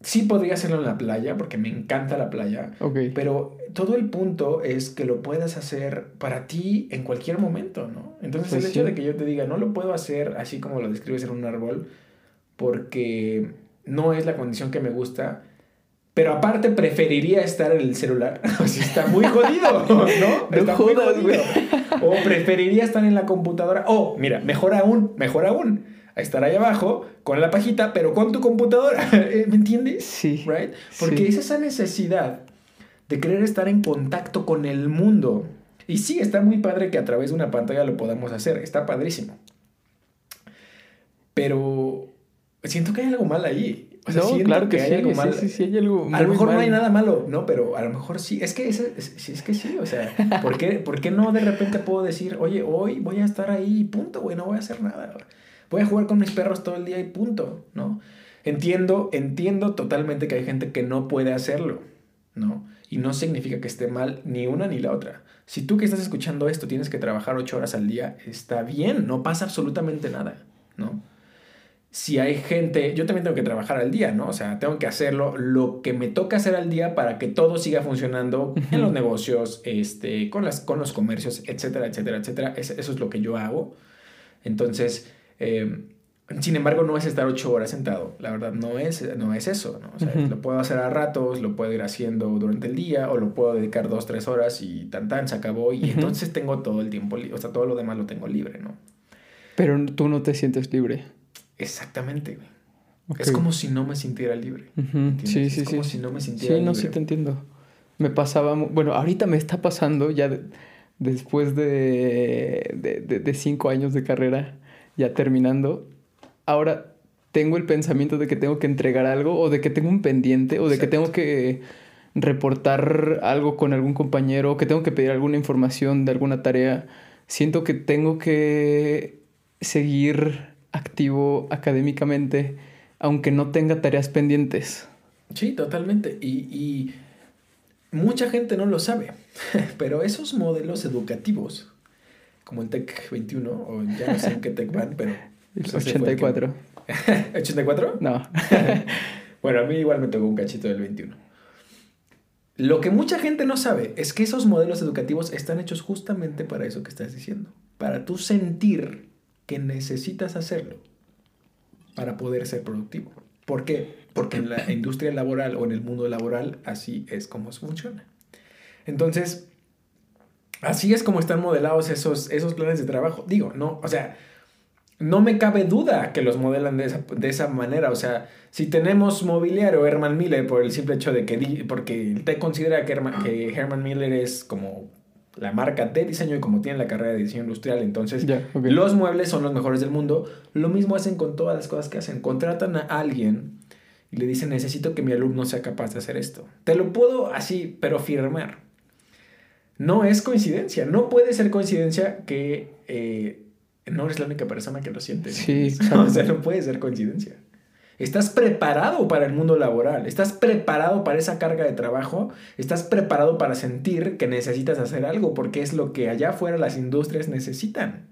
sí podría hacerlo en la playa, porque me encanta la playa. Pero todo el punto es que lo puedas hacer para ti en cualquier momento, ¿no? Entonces Pues el hecho sí. de que yo te diga, no lo puedo hacer así como lo describes en un árbol, porque no es la condición que me gusta. Pero aparte preferiría estar en el celular. O sea, está muy jodido, ¿no? Está muy jodas, jodido. O preferiría estar en la computadora. O, mira, mejor aún, mejor aún. A estar ahí abajo con la pajita, pero con tu computadora. ¿Me entiendes? Sí. Right? Porque Sí. es esa necesidad de querer estar en contacto con el mundo. Y sí, está muy padre que a través de una pantalla lo podamos hacer. Está padrísimo. Pero siento que hay algo mal ahí. O sea, no, claro que, hay sí, algo mal. sí, sí, hay algo A lo mejor no hay nada malo, no, pero a lo mejor sí. Es que, es, sí, es que sí, o sea, ¿por qué, por qué no de repente puedo decir, oye, hoy voy a estar ahí y punto, güey, no voy a hacer nada. Voy a jugar con mis perros todo el día y punto, ¿no? Entiendo, entiendo totalmente que hay gente que no puede hacerlo, ¿no? Y no significa que esté mal ni una ni la otra. Si tú que estás escuchando esto tienes que trabajar ocho horas al día, está bien, no pasa absolutamente nada, ¿no? si hay gente, yo también tengo que trabajar al día, ¿no? O sea, tengo que hacerlo lo que me toca hacer al día para que todo siga funcionando en los negocios, este, con, las, con los comercios, etcétera, etcétera, etcétera. Es- eso es lo que yo hago. Entonces, eh, sin embargo, no es estar ocho horas sentado. La verdad, no es, no es eso, ¿no? O sea, Ujú. lo puedo hacer a ratos, lo puedo ir haciendo durante el día o lo puedo dedicar dos, tres horas y tan tan, se acabó. Y Ujú. entonces tengo todo el tiempo, o sea, todo lo demás lo tengo libre, ¿no? Pero tú no te sientes libre. Exactamente, güey. Ok. Es como si no me sintiera libre. Ujú, ¿entiendes? Sí, Es sí, como sí. si no me sintiera Sí, no, libre. sí te entiendo. Me pasaba, bueno, ahorita me está pasando ya de- después de, de, de- de cinco años de carrera, ya terminando. Ahora tengo el pensamiento de que tengo que entregar algo o de que tengo un pendiente o de que tengo que reportar algo con algún compañero o que tengo que pedir alguna información de alguna tarea. Siento que tengo que seguir activo académicamente aunque no tenga tareas pendientes. Sí, totalmente. Y, y mucha gente no lo sabe, pero esos modelos educativos, como el TEC 21, o ya no sé en qué TEC van, pero... Pues ese fue el que- 84. ¿84? No. Bueno, a mí igual me tocó un cachito del 21. Lo que mucha gente no sabe es que esos modelos educativos están hechos justamente para eso que estás diciendo. Para tú sentir que necesitas hacerlo para poder ser productivo. ¿Por qué? Porque en la industria laboral o en el mundo laboral así es como funciona. Entonces, así es como están modelados esos, esos planes de trabajo. Digo, no, o sea, no me cabe duda que los modelan de esa, de esa manera. O sea, si tenemos mobiliario Herman Miller por el simple hecho de que, porque TEC considera que Herman, que Herman Miller es como la marca de diseño y como tiene la carrera de diseño industrial, entonces los muebles son los mejores del mundo. Lo mismo hacen con todas las cosas que hacen. Contratan a alguien y le dicen, necesito que mi alumno sea capaz de hacer esto. Te lo puedo así, pero firmar. No es coincidencia. No puede ser coincidencia que eh, no eres la única persona que lo siente. O sea, no puede ser coincidencia. Estás preparado para el mundo laboral, estás preparado para esa carga de trabajo, estás preparado para sentir que necesitas hacer algo porque es lo que allá afuera las industrias necesitan,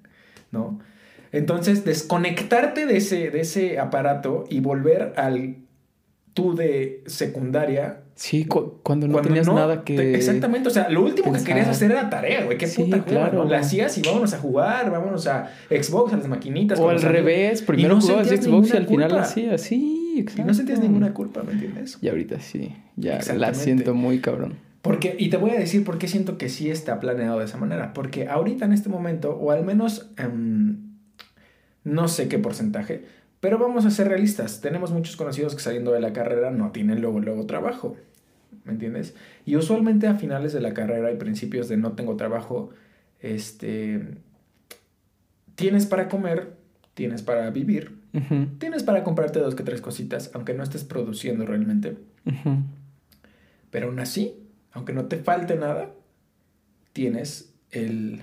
¿no? Entonces, desconectarte de ese, de ese aparato y volver al tú de secundaria. Sí, cu- cuando no cuando tenías no nada que... te- exactamente, o sea, lo último que querías hacer era tarea, güey, qué Sí, puta claro. ¿no? La hacías y vámonos a jugar, vámonos a Xbox, a las maquinitas. O al amigos. revés, primero no jugabas Xbox y al final culpa. hacías. Sí, Y exacto. no sentías ninguna culpa, ¿me entiendes? Y ahorita sí, ya la siento muy cabrón. Porque, y te voy a decir por qué siento que sí está planeado de esa manera. Porque ahorita en este momento, o al menos em, no sé qué porcentaje, pero vamos a ser realistas. Tenemos muchos conocidos que saliendo de la carrera no tienen luego, luego trabajo. ¿Me entiendes? Y usualmente a finales de la carrera y principios de no tengo trabajo, este, tienes para comer, tienes para vivir, tienes para comprarte dos que tres cositas, aunque no estés produciendo realmente. Pero aún así, aunque no te falte nada, tienes el,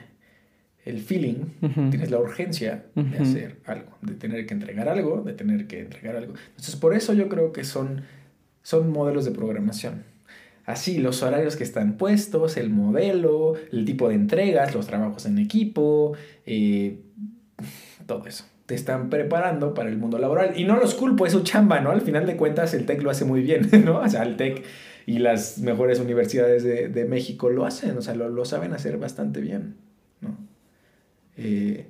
el feeling, tienes la urgencia de hacer algo, de tener que entregar algo, de tener que entregar algo. Entonces, por eso yo creo que son, son modelos de programación. Así, los horarios que están puestos, el modelo, el tipo de entregas, los trabajos en equipo, eh, todo eso. Te están preparando para el mundo laboral. Y no los culpo, es su chamba, ¿no? Al final de cuentas, el TEC lo hace muy bien, ¿no? O sea, el TEC y las mejores universidades de, de México lo hacen, o sea, lo, lo, saben hacer bastante bien. Eh,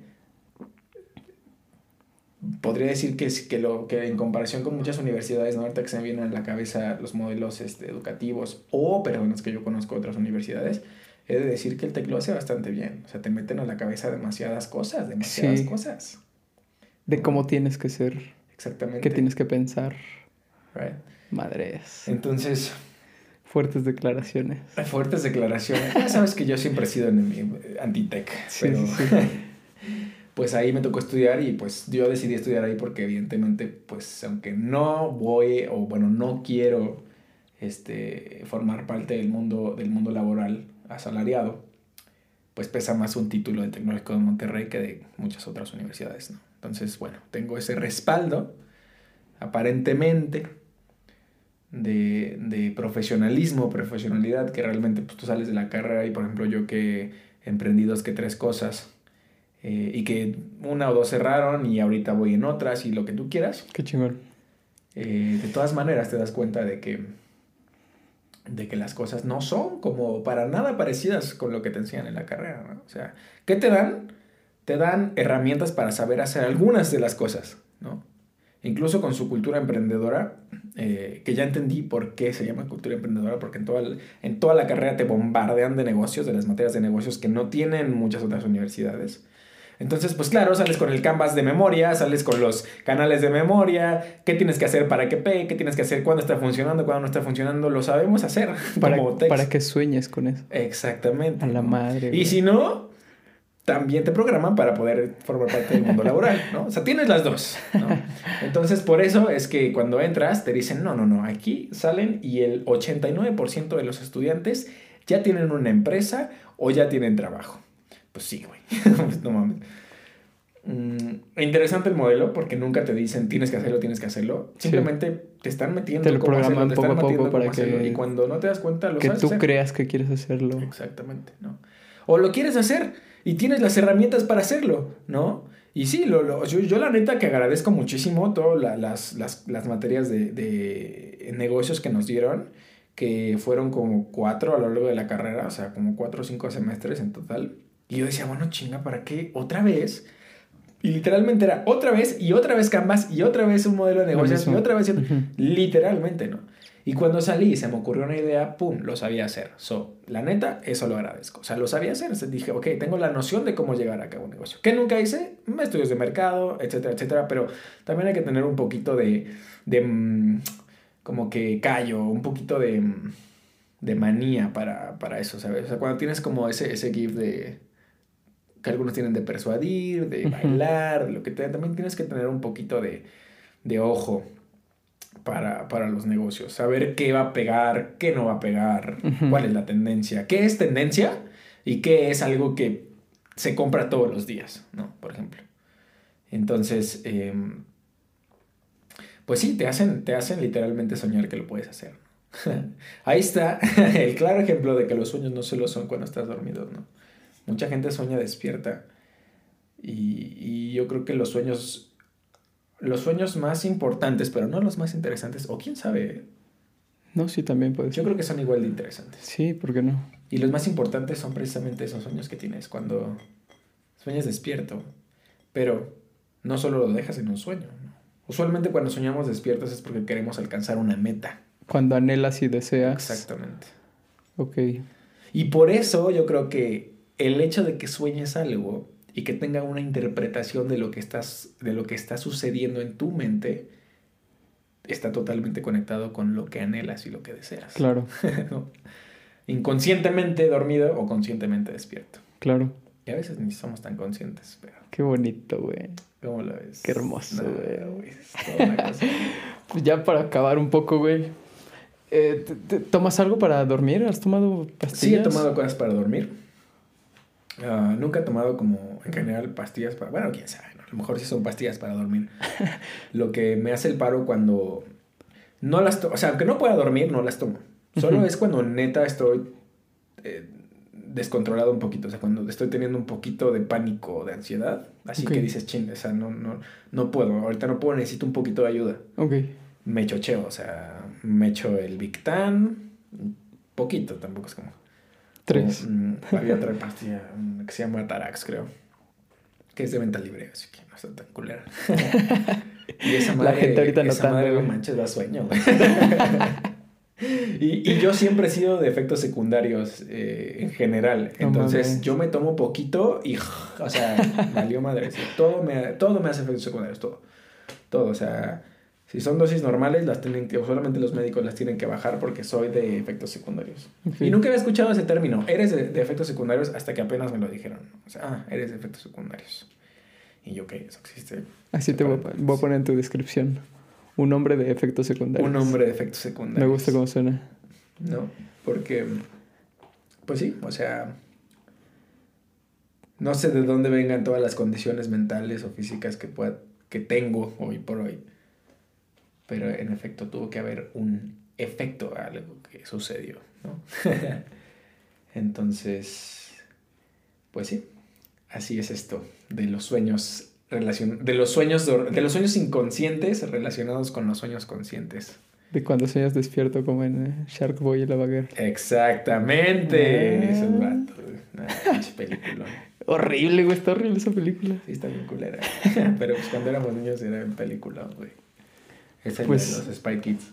podría decir que, que, lo, que en comparación con muchas universidades, ¿no? ahorita que se me vienen a la cabeza los modelos este, educativos o personas que yo conozco otras universidades, he de decir que el TEC lo hace bastante bien. O sea, te meten a la cabeza demasiadas cosas, demasiadas sí. cosas. De cómo tienes que ser. Exactamente. Qué tienes que pensar. Right. Madres. Entonces... Fuertes declaraciones. Fuertes declaraciones. Ya sabes que yo siempre he sido anti-tech. Sí, pero... sí, sí. pues ahí me tocó estudiar y pues yo decidí estudiar ahí porque evidentemente pues aunque no voy o bueno no quiero este formar parte del mundo del mundo laboral asalariado pues pesa más un título de tecnológico de Monterrey que de muchas otras universidades ¿no? entonces bueno tengo ese respaldo aparentemente de, de profesionalismo profesionalidad que realmente pues tú sales de la carrera y por ejemplo yo que emprendí dos que tres cosas eh, y que una o dos cerraron y ahorita voy en otras y lo que tú quieras. Qué chingón. Eh, de todas maneras te das cuenta de que, de que las cosas no son como para nada parecidas con lo que te enseñan en la carrera. ¿no? O sea, ¿qué te dan? Te dan herramientas para saber hacer algunas de las cosas, ¿no? Incluso con su cultura emprendedora, eh, que ya entendí por qué se llama cultura emprendedora, porque en toda, en toda la carrera te bombardean de negocios, de las materias de negocios que no tienen muchas otras universidades. Entonces, pues claro, sales con el canvas de memoria, sales con los canales de memoria, qué tienes que hacer para que pegue, qué tienes que hacer cuando está funcionando, cuando no está funcionando, lo sabemos hacer. Para, para que sueñes con eso. Exactamente. A la madre. Y güey. si no, también te programan para poder formar parte del mundo laboral, ¿no? O sea, tienes las dos, ¿no? Entonces, por eso es que cuando entras te dicen, no, no, no, aquí salen y el 89% de los estudiantes ya tienen una empresa o ya tienen trabajo. Pues sí, güey. no mames. Mm, interesante el modelo porque nunca te dicen tienes que hacerlo, tienes que hacerlo. Simplemente sí. te están metiendo. Te lo programan hacerlo, te poco a poco para que. Hacerlo, y cuando no te das cuenta, lo Que sabes tú hacer. creas que quieres hacerlo. Exactamente, ¿no? O lo quieres hacer y tienes las herramientas para hacerlo, ¿no? Y sí, lo, lo, yo, yo, la neta que agradezco muchísimo todas la, las, las, las materias de, de negocios que nos dieron, que fueron como cuatro a lo largo de la carrera, o sea, como cuatro o cinco semestres en total. Y yo decía, bueno, chinga, ¿para qué? ¿Otra vez? Y literalmente era otra vez y otra vez Canvas y otra vez un modelo de negocios y otra vez... Uh -huh. Literalmente, ¿no? Y cuando salí y se me ocurrió una idea, ¡pum! Lo sabía hacer. So, la neta, eso lo agradezco. O sea, lo sabía hacer. Dije, ok, tengo la noción de cómo llegar a cabo un negocio. ¿Qué nunca hice? Estudios de mercado, etcétera, etcétera. Pero también hay que tener un poquito de... de como que callo, un poquito de... de manía para, para eso, ¿sabes? O sea, cuando tienes como ese, ese gift de que algunos tienen de persuadir, de bailar, de lo que te, también tienes que tener un poquito de, de ojo para, para, los negocios. Saber qué va a pegar, qué no va a pegar, uh -huh. cuál es la tendencia, qué es tendencia y qué es algo que se compra todos los días, ¿no? Por ejemplo. Entonces, eh, pues sí, te hacen, te hacen literalmente soñar que lo puedes hacer. Ahí está el claro ejemplo de que los sueños no solo son cuando estás dormido, ¿no? Mucha gente sueña despierta. Y, y, yo creo que los sueños. Los sueños más importantes, pero no los más interesantes, o quién sabe. No, sí, también puede ser. Yo creo que son igual de interesantes. Sí, ¿por qué no? Y los más importantes son precisamente esos sueños que tienes cuando sueñas despierto. Pero no solo lo dejas en un sueño. ¿no? Usualmente cuando soñamos despiertos es porque queremos alcanzar una meta. Cuando anhelas y deseas. Exactamente. Ok. Y por eso yo creo que el hecho de que sueñes algo y que tenga una interpretación de lo que estás de lo que está sucediendo en tu mente está totalmente conectado con lo que anhelas y lo que deseas. Claro. ¿No? Inconscientemente dormido o conscientemente despierto. Claro. Y a veces ni somos tan conscientes, pero Qué bonito, güey. ¿Cómo lo ves? Qué hermoso, güey. Pues ya para acabar un poco, güey. Eh, ¿te, te, tomas algo para dormir? ¿Has tomado pastillas? Sí, he tomado cosas para dormir. Uh, nunca he tomado como en general pastillas para... Bueno, quién sabe, ¿no? a lo mejor sí son pastillas para dormir. lo que me hace el paro cuando no las tomo, o sea, aunque no pueda dormir, no las tomo. Solo uh -huh. es cuando neta estoy eh, descontrolado un poquito, o sea, cuando estoy teniendo un poquito de pánico, de ansiedad, así que dices, ching, o sea, no, no, no puedo, ahorita no puedo, necesito un poquito de ayuda. Ok. Me chocheo, o sea, me echo el Victan, poquito, tampoco es como... Tres. Mm, había otra pastilla mm, que se llama Tarax, creo. Que es de venta libre, así que no está tan culera. y esa La madre, gente ahorita esa notando, madre, no manches, da sueño, güey. y, y yo siempre he sido de efectos secundarios eh, en general. No Entonces yo me tomo poquito y, o sea, valió madre. Todo me, todo me hace efectos secundarios, todo. Todo, o sea, si son dosis normales, las tienen que, solamente los médicos las tienen que bajar porque soy de efectos secundarios. Y nunca había escuchado ese término. Eres de, de efectos secundarios hasta que apenas me lo dijeron. O sea, ah, eres de efectos secundarios. Y yo, ¿qué? Eso existe. Así te voy a, voy a poner en tu descripción. Un hombre de efectos secundarios. Un hombre de efectos Me secundarios. gusta cómo suena. No, porque, pues sí, o sea, no sé de dónde vengan todas las condiciones mentales o físicas que, pueda, que tengo hoy por hoy. Pero en efecto tuvo que haber un efecto a algo que sucedió, ¿no? Entonces, pues sí, así es esto de los sueños relacion- de los sueños de los sueños inconscientes relacionados con los sueños conscientes. De cuando sueñas despierto como en eh, Shark Boy y la Baguer. Exactamente. Ah. Es el vato. güey. Una pinche película. Horrible, güey. Está horrible esa película. Sí, está bien culera. Pero pues cuando éramos niños era en película, güey. Es Pues- la de los Spy Kids.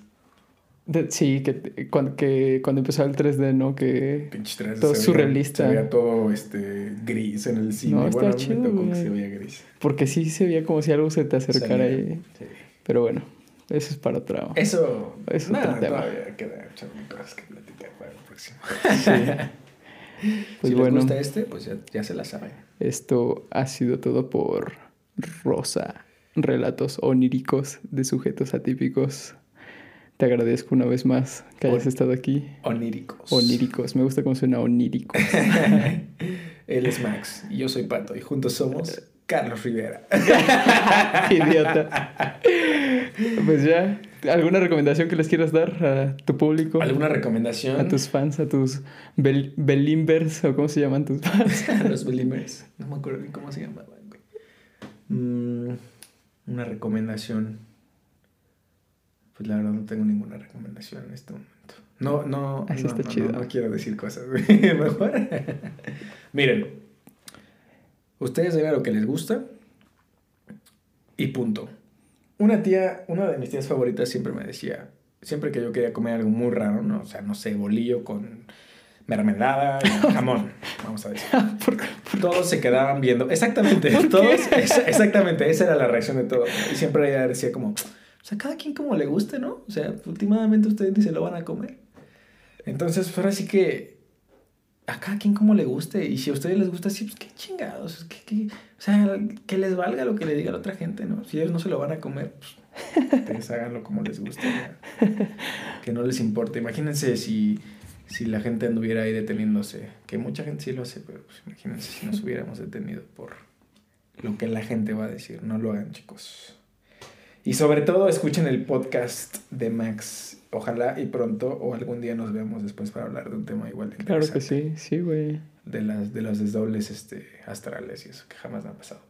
De- sí, que, cuando, que cuando empezó el 3D, ¿no? Que... Pinche tres, Todo se veía- surrealista. Se veía todo este, gris en el cine. No, está bueno, chido, me tocó que se veía gris. Porque sí se veía como si algo se te acercara Salía, ahí. sí. Pero bueno, eso es para otra. Eso. Es no, otro tema. todavía queda cosas que platicar para el próximo. Pues si bueno. les gusta este, pues ya, ya se la saben. Esto ha sido todo por Rosa. Relatos oníricos de sujetos atípicos. Te agradezco una vez más que hayas On- estado aquí. Oníricos. Oníricos. Me gusta cómo suena onírico. Él es Max y yo soy Pato y juntos somos Carlos Rivera. Idiota. Pues ya, ¿alguna recomendación que les quieras dar a tu público? ¿Alguna recomendación? A tus fans, a tus bel belimbers, o cómo se llaman tus fans. Los Believers. No me acuerdo ni cómo se llamaban, güey. Mm, una recomendación. Pues la verdad no tengo ninguna recomendación en este momento. No, no, Así no, está no, chido. no, no quiero decir cosas. Mejor. Miren, ustedes digan lo que les gusta y punto. Una tía, una de mis tías favoritas siempre me decía, siempre que yo quería comer algo muy raro, ¿no? O sea, no sé, bolillo con mermelada y jamón, vamos a decir. ¿Por qué? Todos se quedaban viendo. Exactamente. Todos. ex- exactamente. Esa era la reacción de todos. Y siempre ella decía como, o sea, cada quien como le guste, ¿no? O sea, últimamente ustedes ni se lo van a comer. Entonces, pues ahora sí que a cada quien como le guste. Y si a ustedes les gusta así, pues qué chingados. qué- qué- o sea, que les valga lo que le diga la otra gente, ¿no? Si ellos no se lo van a comer, pues ustedes háganlo como les guste. ya. Que no les importe. Imagínense si, si la gente anduviera ahí deteniéndose. Que mucha gente sí lo hace, pero pues imagínense si nos hubiéramos detenido por lo que la gente va a decir. No lo hagan, chicos. Y sobre todo escuchen el podcast de Max. Ojalá y pronto o algún día nos veamos después para hablar de un tema igual de Claro que sí, sí, güey. De, las, de los desdobles este, astrales y eso, que jamás me ha pasado.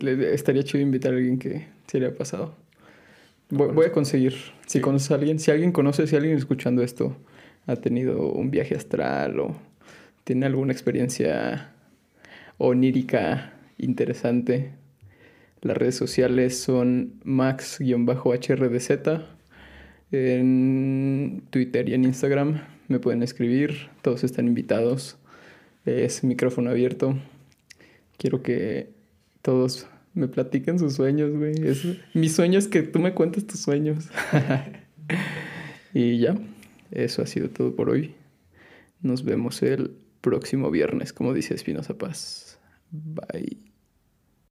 Le- Estaría chido invitar a alguien que se le ha pasado. Voy, voy a conseguir. Si Sí. conoces a alguien, si alguien conoce, si alguien escuchando esto ha tenido un viaje astral o tiene alguna experiencia onírica interesante, las redes sociales son max-hrdz. En Twitter y en Instagram me pueden escribir. Todos están invitados. Es micrófono abierto. Quiero que todos me platiquen sus sueños, güey. Mi sueño es que tú me cuentes tus sueños. y ya, eso ha sido todo por hoy. Nos vemos el próximo viernes, como dice Espinosa Paz. Bye.